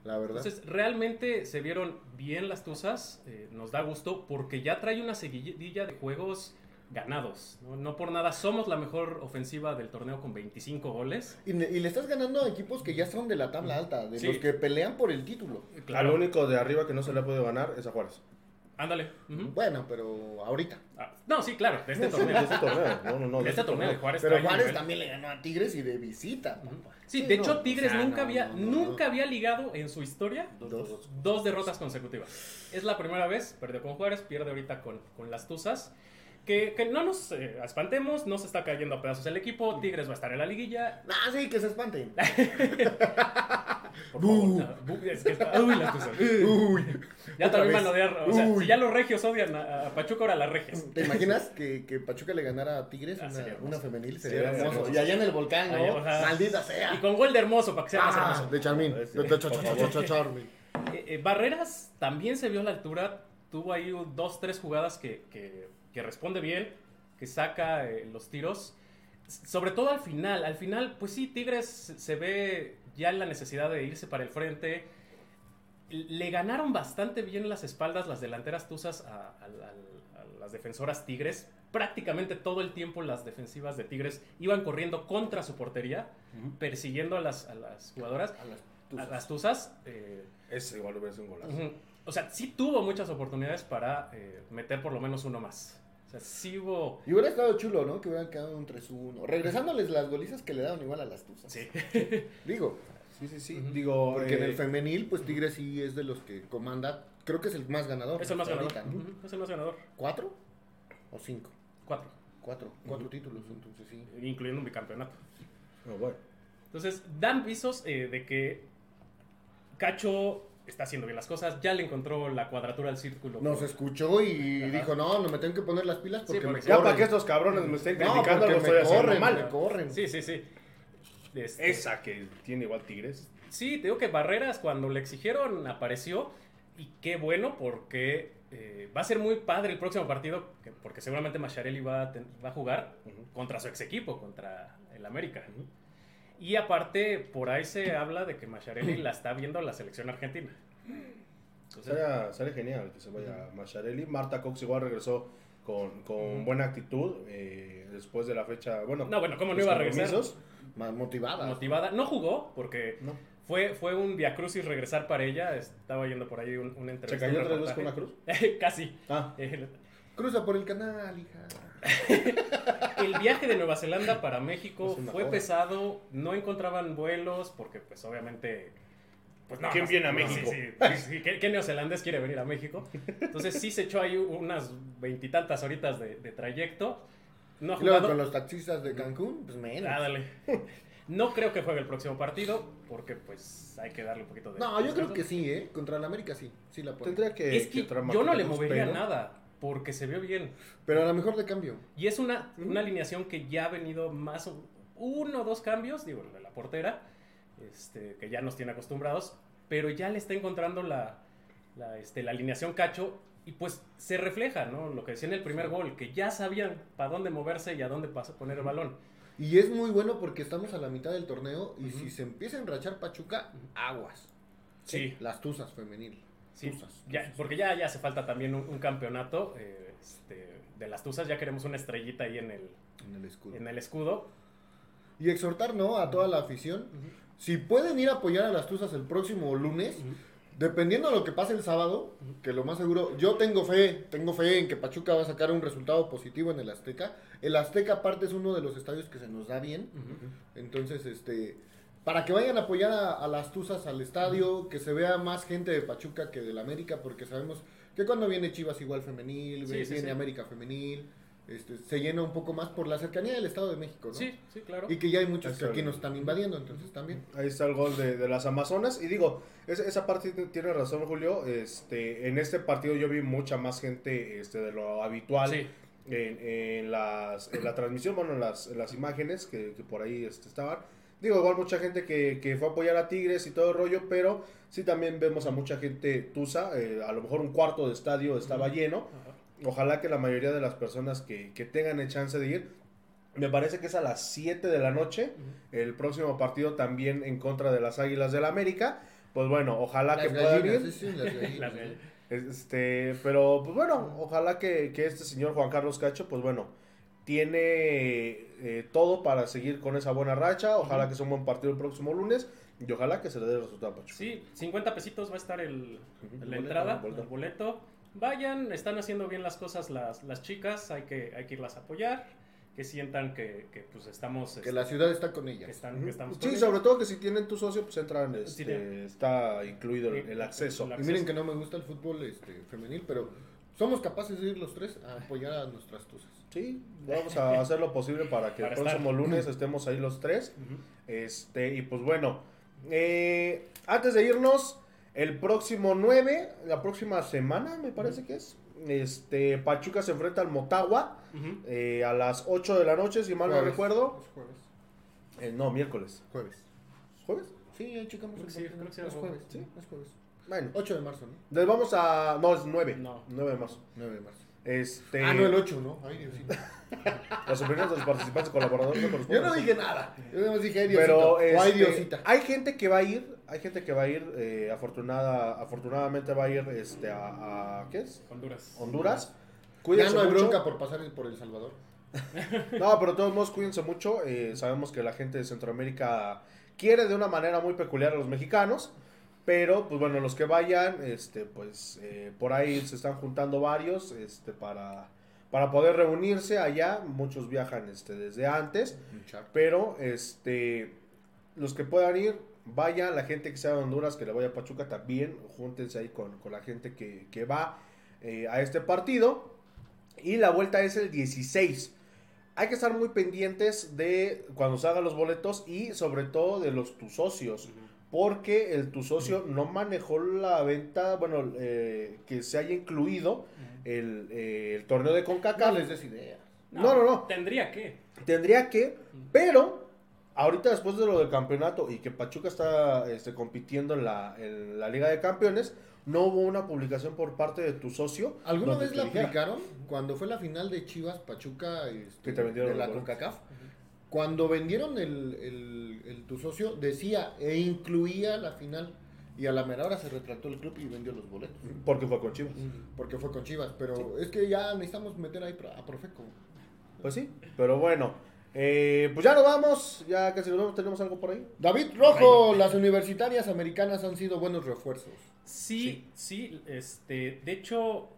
D: La verdad.
C: Entonces, realmente se vieron bien las Tuzas, eh, nos da gusto porque ya trae una seguidilla de juegos ganados. ¿no? No por nada, somos la mejor ofensiva del torneo con 25 goles.
D: Y, le estás ganando a equipos que ya son de la tabla alta, de
C: Sí.
D: los que pelean por el título.
B: Al único de arriba que no se le ha podido ganar es a Juárez.
C: Ándale.
D: Bueno, pero ahorita.
C: Ah, no, sí, claro, de este
B: No, sí,
C: torneo.
B: de este torneo. No, no, no.
C: De este torneo de Juárez.
D: Pero Juárez también le ganó a Tigres y de visita.
C: Sí,
D: Sí,
C: de
D: no,
C: hecho,
D: o
C: Tigres
D: sea,
C: nunca
D: no,
C: había,
D: no, no,
C: nunca
D: no.
C: había ligado en su historia
D: Dos.
C: dos derrotas consecutivas. Es la primera vez, perdió con Juárez, pierde ahorita con, con las Tuzas. Que, que no nos eh, espantemos, no se está cayendo a pedazos el equipo, Tigres va a estar en la liguilla. *laughs*
D: Ah, sí, que se espanten. *laughs*
C: Por
D: Bu.
C: favor. Bu, es que está- uy, las.
D: Uy.
C: Ya también van a odiar, o sea,
D: Uy.
C: si ya los regios odian a, a Pachuca, ahora las regias.
D: ¿Te imaginas que, que Pachuca le ganara a Tigres
C: Ah,
D: una,
C: sería
D: una femenil?
B: Sería
D: Sería hermoso.
B: hermoso.
D: Y allá en el volcán, ¿no?
C: o sea,
D: Maldita sea.
C: Y con gol de hermoso, para que sea más
D: Ah,
C: hermoso.
D: de Charmín. De- de- cha- Charmín.
C: Eh, eh, Barreras también se vio a la altura, tuvo ahí dos, tres jugadas que, que- que responde bien, que saca eh, los tiros, sobre todo al final, al final, pues sí, Tigres se- ve ya en la necesidad de irse para el frente, le ganaron bastante bien las espaldas las delanteras Tuzas a, a- a- a las defensoras Tigres. Prácticamente todo el tiempo las defensivas de Tigres iban corriendo contra su portería, persiguiendo a las, a las jugadoras,
D: A las
C: a
D: tuzas.
C: las Tuzas. eh,
B: Ese igual hubiera sido un golazo.
C: O sea, sí tuvo muchas oportunidades para eh, meter por lo menos uno más. O sea, sí hubo...
D: Y hubiera estado chulo, ¿no? Que hubieran quedado un 3-1. Regresándoles las golizas que le daban igual a las tuzas.
C: Sí. *laughs*
D: Digo,
B: Sí, sí, sí. Digo,
D: porque en
B: eh,
D: el femenil, pues Tigres sí es de los que comanda. Creo que es el más ganador.
C: Es el más ganador.
D: ahorita, ¿no?
C: Ujú, Es el más ganador.
D: ¿Cuatro? ¿O cinco?
C: Cuatro.
D: Cuatro. Cuatro títulos, entonces sí.
C: Incluyendo un bicampeonato.
B: oh, bueno.
C: Entonces, dan visos eh, de que Cacho está haciendo bien las cosas. Ya le encontró la cuadratura al círculo.
D: Nos
C: por-
D: escuchó y
C: Ajá.
D: dijo, no, no me tengo que poner las pilas porque,
C: Sí, porque
D: me
C: sí.
B: Ya
D: corren.
B: para que estos cabrones me estén
D: No,
B: criticando,
D: porque
B: lo estoy
D: corren,
B: mal.
D: me corren.
C: Sí, sí, sí. Este,
B: Esa que tiene igual Tigres.
C: Sí, te digo que Barreras cuando le exigieron apareció y qué bueno porque eh, va a ser muy padre el próximo partido que- porque seguramente Macharelli va a, ten- va a jugar contra su ex equipo, contra el América. Y aparte, por ahí se habla de que Macharelli la está viendo la selección argentina. Entonces,
B: Sería, sería genial que se vaya Macharelli. Marta Cox igual regresó con, con buena actitud eh, después de la fecha. Bueno,
C: No, bueno, ¿cómo no
B: los
C: iba a regresar?
D: Más motivada.
C: motivada. No jugó porque
B: No.
C: fue, fue un viacrucis regresar para ella. Estaba yendo por ahí un, un
B: ¿Se
C: entrevista.
B: cayó
C: un
B: tres veces con una cruz? *laughs*
C: Casi.
B: Ah,
C: Eh,
D: Cruza por el canal, hija. *laughs*
C: El viaje de Nueva Zelanda para México fue pesado, no encontraban vuelos porque pues obviamente... Pues no,
B: ¿Quién viene a
C: no,
B: México?
C: sí, sí, sí, sí, ¿Qué, qué neozelandés quiere venir a México? Entonces sí se echó ahí unas veintitantas horitas de, de trayecto. No ha
D: luego con los taxistas de Cancún, pues menos.
C: Ah, dale. No creo que juegue el próximo partido porque pues hay que darle un poquito de...
D: No, yo creo que sí, ¿eh? Contra el América sí. Sí la pone.
B: tendría que.
C: Es que yo no le movería nada porque se vio bien.
D: Pero a lo mejor de cambio.
C: Y es una, una alineación que ya ha venido más o- uno o dos cambios, digo, de la portera, este, que ya nos tiene acostumbrados, pero ya le está encontrando la, la, este, la alineación cacho y pues se refleja, ¿no? Lo que decía en el primer gol, que ya sabían para dónde moverse y a dónde poner el balón.
D: Y es muy bueno porque estamos a la mitad del torneo y si se empieza a enrachar Pachuca, aguas.
C: Sí,
D: Las tuzas femenil.
C: Sí.
D: Tuzas.
C: Ya, porque ya, ya hace falta también un, un campeonato eh, este, de las Tuzas, ya queremos una estrellita ahí en el,
D: En el escudo.
C: en el escudo.
D: Y exhortar, ¿no? A toda la afición. Si pueden ir a apoyar a las tuzas el próximo lunes, dependiendo de lo que pase el sábado, que lo más seguro, yo tengo fe, tengo fe en que Pachuca va a sacar un resultado positivo en el Azteca. El Azteca aparte es uno de los estadios que se nos da bien. Entonces, este, para que vayan a apoyar a, a las Tuzas al estadio, que se vea más gente de Pachuca que del América, porque sabemos que cuando viene Chivas igual femenil,
C: Sí,
D: ve-
C: sí,
D: viene
C: sí.
D: América femenil, este, se llena un poco más por la cercanía del Estado de México, ¿no?
C: Sí, sí, claro.
D: Y que ya hay muchos que aquí
B: el-
D: nos están invadiendo, entonces también.
B: Ahí está el gol de, de las Amazonas. Y digo, es- esa parte tiene razón, Julio. Este, en este partido yo vi mucha más gente este, de lo habitual
C: Sí.
B: en, en las, en la transmisión, bueno, en las, en las imágenes que, que por ahí este, estaban. Digo, igual mucha gente que, que fue a apoyar a Tigres y todo el rollo, pero sí también vemos a mucha gente tusa. eh, a lo mejor un cuarto de estadio estaba lleno. Ojalá que la mayoría de las personas que, que tengan el chance de ir, me parece que es a las 7 de la noche, el próximo partido también en contra de las Águilas del América. Pues bueno, ojalá que puedan
D: gallinas,
B: ir.
D: sí, sí, las *laughs* gallinas.
C: Las gallinas.
B: Este, pero pues bueno, ojalá que, que este señor Juan Carlos Cacho, pues bueno, tiene eh, todo para seguir con esa buena racha. Ojalá que sea un buen partido el próximo lunes y ojalá que se le dé el resultado a Pachuca.
C: Sí, 50 pesitos va a estar el, la entrada,
B: boleto.
C: el boleto. Vayan, están haciendo bien las cosas las, las chicas, hay que, hay que irlas a apoyar, que sientan que, que, pues estamos...
D: Que
C: este,
D: la ciudad está con
C: que
D: ellas.
C: están, que estamos con
B: Sí,
C: ellas.
B: sobre todo que si tienen tu socio, pues entran, este,
C: Sí,
B: está incluido el, el acceso.
C: El
D: Y miren que no me gusta el fútbol este, femenil, pero somos capaces de ir los tres a apoyar a nuestras tuzas.
B: Sí, vamos a hacer lo posible para que *laughs*
C: Para
B: el próximo
C: estar.
B: lunes estemos ahí los tres.
C: Ujú.
B: Este, y pues bueno, eh, antes de irnos, el próximo 9, la próxima semana, me parece que es, este, Pachuca se enfrenta al Motagua
C: Ujú.
B: eh, a las 8 de la noche, si mal no
D: Jueves.
B: recuerdo.
D: Es jueves.
B: Eh, no, miércoles.
D: Jueves.
B: ¿Jueves?
D: Sí, ahí checamos
C: Creo
D: el
C: que sí, creo que sí
D: Es
C: jueves.
D: jueves, sí, es jueves.
B: Bueno,
D: 8 de marzo, ¿no?
B: les vamos a... No, es 9.
C: No.
B: 9 de marzo.
D: 9 de marzo.
B: Este,
D: Ah, no, el 8, ¿no? Ay, Diosito.
B: Las *laughs* opiniones de los participantes colaboradores no
D: Yo no dije nada. Yo nada más dije, ay, Diosito.
B: Pero
D: o ay,
B: este,
D: Diosita.
B: hay gente que va a ir, hay gente que va a ir, eh, afortunada, afortunadamente va a ir este, a, a- ¿qué es?
C: Honduras.
B: Honduras.
D: Ya
B: Cuídense
D: no hay
B: mucho.
D: bronca por pasar por El Salvador. *laughs*
B: No, pero de todos modos, cuídense mucho. Eh, sabemos que la gente de Centroamérica quiere de una manera muy peculiar a los mexicanos. Pero, pues bueno, los que vayan, este, pues eh, por ahí se están juntando varios este, para, para poder reunirse allá. Muchos viajan este, desde antes. Pero, este, los que puedan ir, vayan. La gente que sea de Honduras, que le vaya a Pachuca también, júntense ahí con, con la gente que, que va eh, a este partido. Y la vuelta es el 16. Hay que estar muy pendientes de cuando se hagan los boletos y sobre todo de los tus socios. Porque el tu socio no manejó la venta, bueno, eh, que se haya incluido el, eh, el torneo de
D: No
B: CONCACAF.
D: les des idea.
B: No, no, no.
C: Tendría que.
B: Tendría que, pero ahorita después de lo del campeonato y que Pachuca está este, compitiendo en la, en la Liga de Campeones, no hubo una publicación por parte de tu socio.
D: ¿Alguna vez la
B: dijera.
D: aplicaron? Cuando fue la final de Chivas Pachuca este,
B: Que te vendieron
D: de la. CONCACAF. Cuando vendieron el, el- el- tu socio, decía e incluía la final. Y a la mera hora se retractó el club y vendió los boletos.
B: Porque fue con Chivas.
D: Porque fue con Chivas. Pero es que ya necesitamos meter ahí a Profeco.
B: Pues sí, pero bueno. eh, pues ya nos vamos, ya casi nos vamos, tenemos algo por ahí.
D: David Rojo, las universitarias americanas han sido buenos refuerzos.
C: Sí, sí, este, de hecho,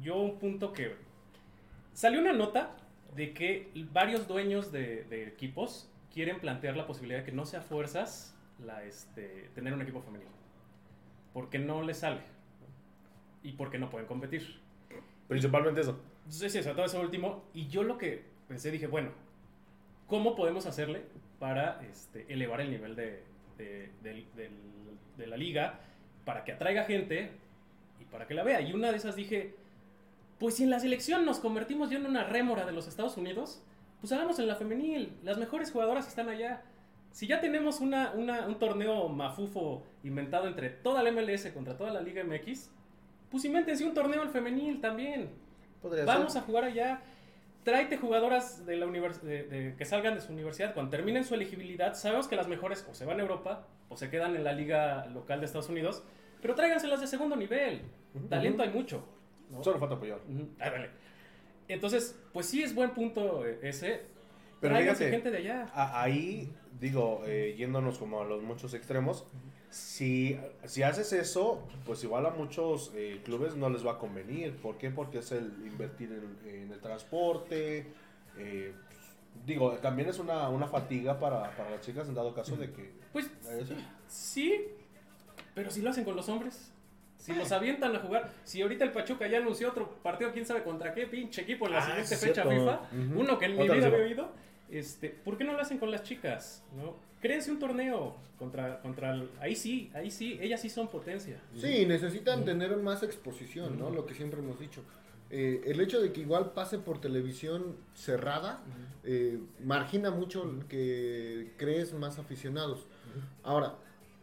C: yo un punto que salió una nota de que varios dueños de, de equipos quieren plantear la posibilidad de que no sea fuerzas la, este, tener un equipo femenino, porque no les sale y porque no pueden competir.
B: Principalmente eso.
C: Sí, sí, todo eso último. Y yo lo que pensé, dije, bueno, ¿cómo podemos hacerle para este, elevar el nivel de la liga, para que atraiga gente y para que la vea? Y una de esas dije, pues si en la selección nos convertimos ya en una rémora de los Estados Unidos, pues hagamos en la femenil. Las mejores jugadoras están allá. Si ya tenemos una, una- un torneo mafufo inventado entre toda la MLS contra toda la Liga MX, pues invéntense un torneo al femenil también.
B: Podría
C: Vamos
B: ser.
C: a jugar allá. Tráete jugadoras de la univers- de- de- que salgan de su universidad. Cuando terminen su elegibilidad, sabemos que las mejores o se van a Europa o se quedan en la liga local de Estados Unidos. Pero tráiganselas de segundo nivel. Talento hay mucho. ¿No?
B: Solo falta apoyar.
C: Ah. Entonces, pues sí es buen punto eh, ese.
B: Pero fíjate,
C: gente de allá.
B: Ahí, digo, eh, yéndonos como a los muchos extremos, si, si haces eso, pues igual a muchos eh, clubes no les va a convenir. ¿Por qué? Porque es el invertir en, en el transporte. eh, digo, también es una, una fatiga para, para las chicas en dado caso de que...
C: Pues
B: sí,
C: pero si lo hacen con los hombres. Si los avientan a jugar, si ahorita el Pachuca ya anunció otro partido, quién sabe contra qué pinche equipo en la
B: Ah,
C: siguiente fecha
B: cierto.
C: FIFA, uno que en mi
B: Otra
C: vida había oído, este, ¿por qué no lo hacen con las chicas? ¿No? Créense un torneo contra, contra el- ahí sí, ahí sí, ellas sí son potencia.
D: Sí, necesitan tener más exposición, ¿no? Lo que siempre hemos dicho. Eh, el hecho de que igual pase por televisión cerrada eh, margina mucho que crees más aficionados. Ahora,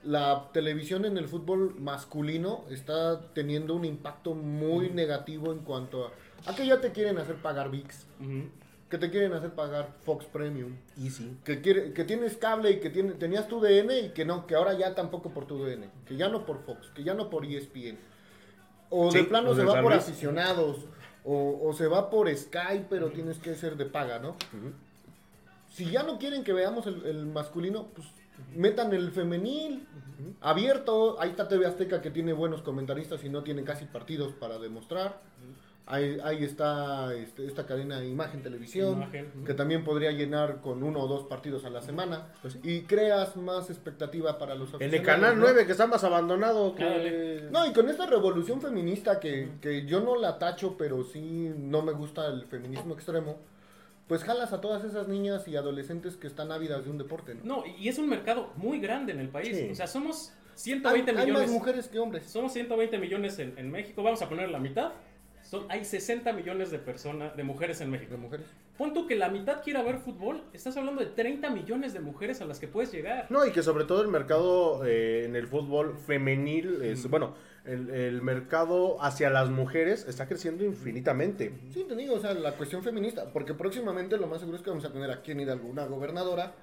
D: la televisión en el fútbol masculino está teniendo un impacto muy negativo en cuanto a, a que ya te quieren hacer pagar VIX, que te quieren hacer pagar Fox Premium,
B: Easy.
D: que, quiere, que tienes cable y que tiene, tenías tu DN y que no, que ahora ya tampoco por tu DN, que ya no por Fox, que ya no por ESPN. O
B: Sí,
D: de plano se va por aficionados, o, o se va por Sky, pero tienes que ser de paga, ¿no? Si ya no quieren que veamos el, el masculino, pues metan el femenil abierto. Ahí está TV Azteca que tiene buenos comentaristas y no tiene casi partidos para demostrar. Ahí, ahí está este, esta cadena de Imagen Televisión,
C: Imagen,
D: que también podría llenar con uno o dos partidos a la semana.
B: Pues sí.
D: Y creas más expectativa para los
B: El de Canal
D: ¿no?
B: 9, que está más abandonado que...
D: No, y con esta revolución feminista que, que yo no la tacho, pero sí no me gusta el feminismo extremo, pues jalas a todas esas niñas y adolescentes que están ávidas de un deporte, ¿no?
C: No, y es un mercado muy grande en el país.
B: Sí.
C: O sea, somos
D: Hay,
C: 120
D: hay más
C: millones.
D: mujeres que hombres.
C: Somos 120 millones en, en México. Vamos a poner la mitad. Son, hay 60 millones de personas, de mujeres en México.
D: de mujeres.
C: Pon tú que la mitad quiera ver fútbol, estás hablando de 30 millones de mujeres a las que puedes llegar.
B: No, y que sobre todo el mercado eh, en el fútbol femenil, es, bueno, el, el mercado hacia las mujeres está creciendo infinitamente.
D: Sí, te digo, o sea, la cuestión feminista, porque próximamente lo más seguro es que vamos a tener aquí en Hidalgo una gobernadora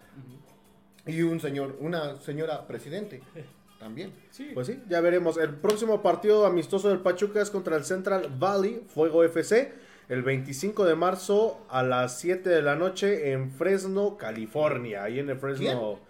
D: y un señor, una señora presidente *laughs* también.
C: Sí.
B: Pues sí, ya veremos. El próximo partido amistoso del Pachuca es contra el Central Valley Fuego FC el 25 de marzo a las 7 de la noche en Fresno, California, ahí en el Fresno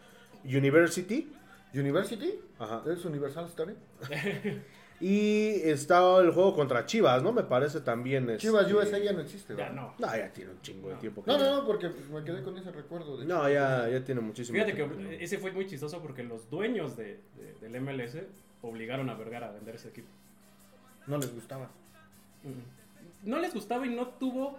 B: University.
D: University,
B: Ajá.
D: es Universal Story. *laughs*
B: Y está el juego contra Chivas, ¿no? Me parece también. este-
D: Chivas USA ya no existe.
C: Ya
D: ¿verdad?
C: no.
B: No, ya tiene un chingo de tiempo. que
D: No, no, no, porque pues, me quedé con ese recuerdo. De
B: No, ya, ya tiene muchísimo
C: Fíjate que ese fue muy chistoso porque los dueños de, de- del MLS obligaron a Vergara a vender ese equipo.
D: No les gustaba.
C: No les gustaba y no tuvo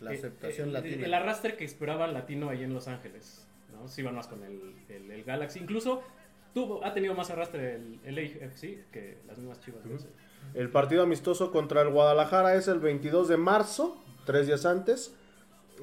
D: La
C: eh,
D: aceptación
C: eh,
D: latina.
C: El arrastre que esperaba el latino ahí en Los Ángeles. ¿no? Se iban más con el, el- el Galaxy. Incluso tuvo, ha tenido más arrastre el, el AFC que las mismas chivas. ¿no?
B: El partido amistoso contra el Guadalajara es el 22 de marzo, tres días antes,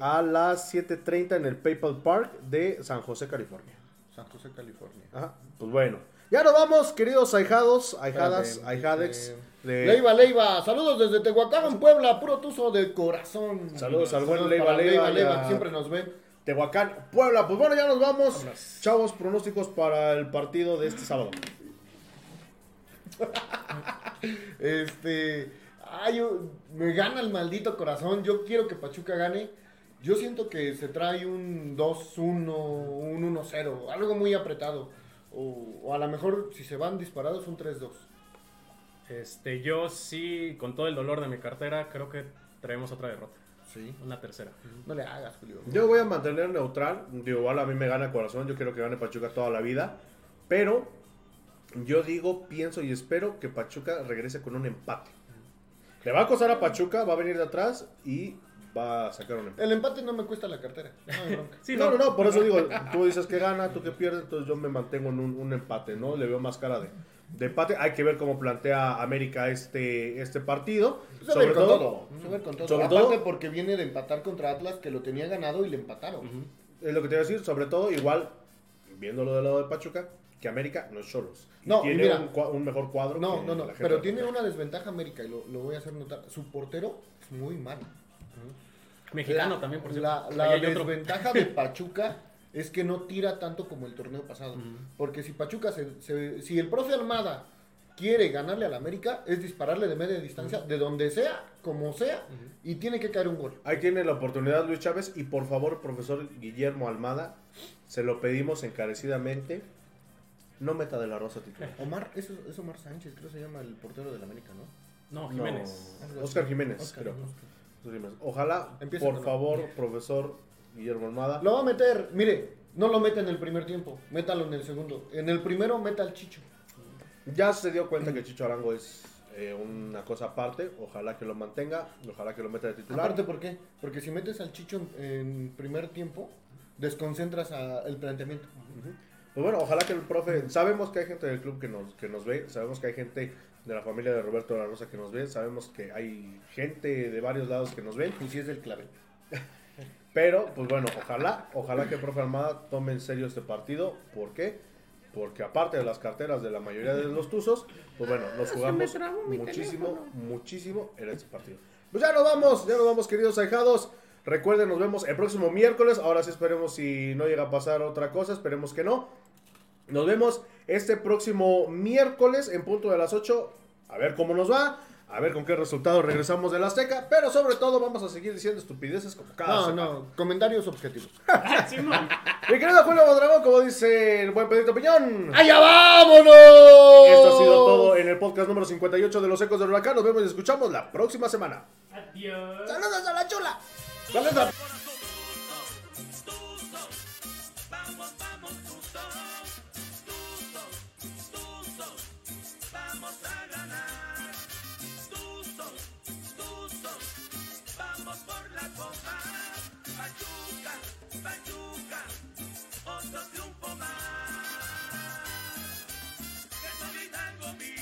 B: a las 7.30 en el PayPal Park de San José, California.
D: San José, California.
B: Ajá, pues bueno. Ya nos vamos, queridos ahijados, ahijadas,
D: Espérate,
B: ahijadex.
D: eh,
B: De...
D: Leiva, Leiva, saludos desde Tehuacán, Puebla, puro tuzo de corazón.
B: Saludos al buen
D: Saludos
B: Leiva, Leiva,
D: Leiva,
B: ya.
D: que siempre nos ven.
B: Tehuacán, Puebla. Pues bueno, ya nos vamos. Chavos, pronósticos para el partido de este sábado. *laughs*
D: Este, ay, yo- me gana el maldito corazón. Yo quiero que Pachuca gane. Yo siento que se trae un 2-1, un 1-0, algo muy apretado. O, o a lo mejor, si se van disparados, un 3-2.
C: Este, yo sí, con todo el dolor de mi cartera, creo que traemos otra derrota.
D: Sí.
C: Una tercera.
D: No le hagas, Julio.
B: Yo voy a mantener neutral. Digo, igual a mí me gana el corazón. Yo quiero que gane Pachuca toda la vida. Pero yo digo, pienso y espero que Pachuca regrese con un empate. Le va a costar a Pachuca, va a venir de atrás y va a sacar un empate.
D: El empate no me cuesta la cartera. No.
C: Sí,
B: no, no, por eso *laughs* digo, tú dices que gana, tú que pierdes, entonces yo me mantengo en un, un empate, ¿no? Le veo más cara de, de empate. Hay que ver cómo plantea América este, este partido. Sobre
D: ir con
B: todo,
D: con todo.
B: Sobre
D: Aparte
B: todo-
D: porque viene de empatar contra Atlas que lo tenía ganado y le empataron.
B: es lo que te iba a decir, sobre todo, igual, viéndolo del lado de Pachuca, que América no es solos. Y
D: No,
B: tiene
D: mira.
B: un, mejor cuadro.
D: No,
B: que
D: no, no.
B: la gente
D: Pero tiene una desventaja América y lo, lo voy a hacer notar. Su portero es muy malo.
C: Mexicano
D: La-
C: también, por cierto.
D: La, desventaja de Pachuca es que no tira tanto como el torneo pasado. Porque si Pachuca, se, se- si el profe Almada quiere ganarle al América, es dispararle de media distancia, de donde sea, como sea, y tiene que caer un gol.
B: Ahí tiene la oportunidad Luis Chávez y por favor, profesor Guillermo Almada, se lo pedimos encarecidamente, no meta de la rosa titular. *laughs*
D: Omar, eso es Omar Sánchez, creo que se llama el portero del América, ¿no?
C: No, Jiménez.
B: No, Oscar Jiménez,
D: Oscar
B: creo. Ojalá,
D: Empieza
B: por favor, profesor Guillermo Almada.
D: Lo va a meter, mire, no lo mete en el primer tiempo, métalo en el segundo. En el primero meta al Chicho.
B: Ya se dio cuenta que Chicho Arango es eh, una cosa aparte. Ojalá que lo mantenga. Ojalá que lo meta de titular.
D: Aparte, ¿por qué? Porque si metes al Chicho en, en primer tiempo, desconcentras a- el planteamiento.
B: Pues bueno, ojalá que el profe. Sabemos que hay gente del club que nos, que nos ve. Sabemos que hay gente de la familia de Roberto de la Rosa que nos ve. Sabemos que hay gente de varios lados que nos ven.
D: Y si es el clave. *laughs*
B: Pero, pues bueno, ojalá, ojalá que el profe Almada tome en serio este partido. ¿Por qué? Porque aparte de las carteras de la mayoría de los tuzos, pues bueno, nos jugamos muchísimo, muchísimo en este partido. Pues ya nos vamos, ya nos vamos, queridos ahijados. Recuerden, nos vemos el próximo miércoles. Ahora sí esperemos si no llega a pasar otra cosa, esperemos que no. Nos vemos este próximo miércoles en punto de las 8. A ver cómo nos va. A ver con qué resultado regresamos de la Azteca. Pero sobre todo vamos a seguir diciendo estupideces como cada
D: No,
B: semana.
D: no, comentarios objetivos. *laughs*
C: Ah.
B: Mi querido Julio Mondragón, como dice el buen Pedrito Piñón.
D: ¡Allá vámonos!
B: Esto ha sido todo en el podcast número 58 de Los Ecos del Huracán. Nos vemos y escuchamos la próxima semana.
C: Adiós.
B: ¡Saludos a la chula! ¡Saludos
E: Pachuca, Pachuca, otro triunfo más. Que solidar conmigo.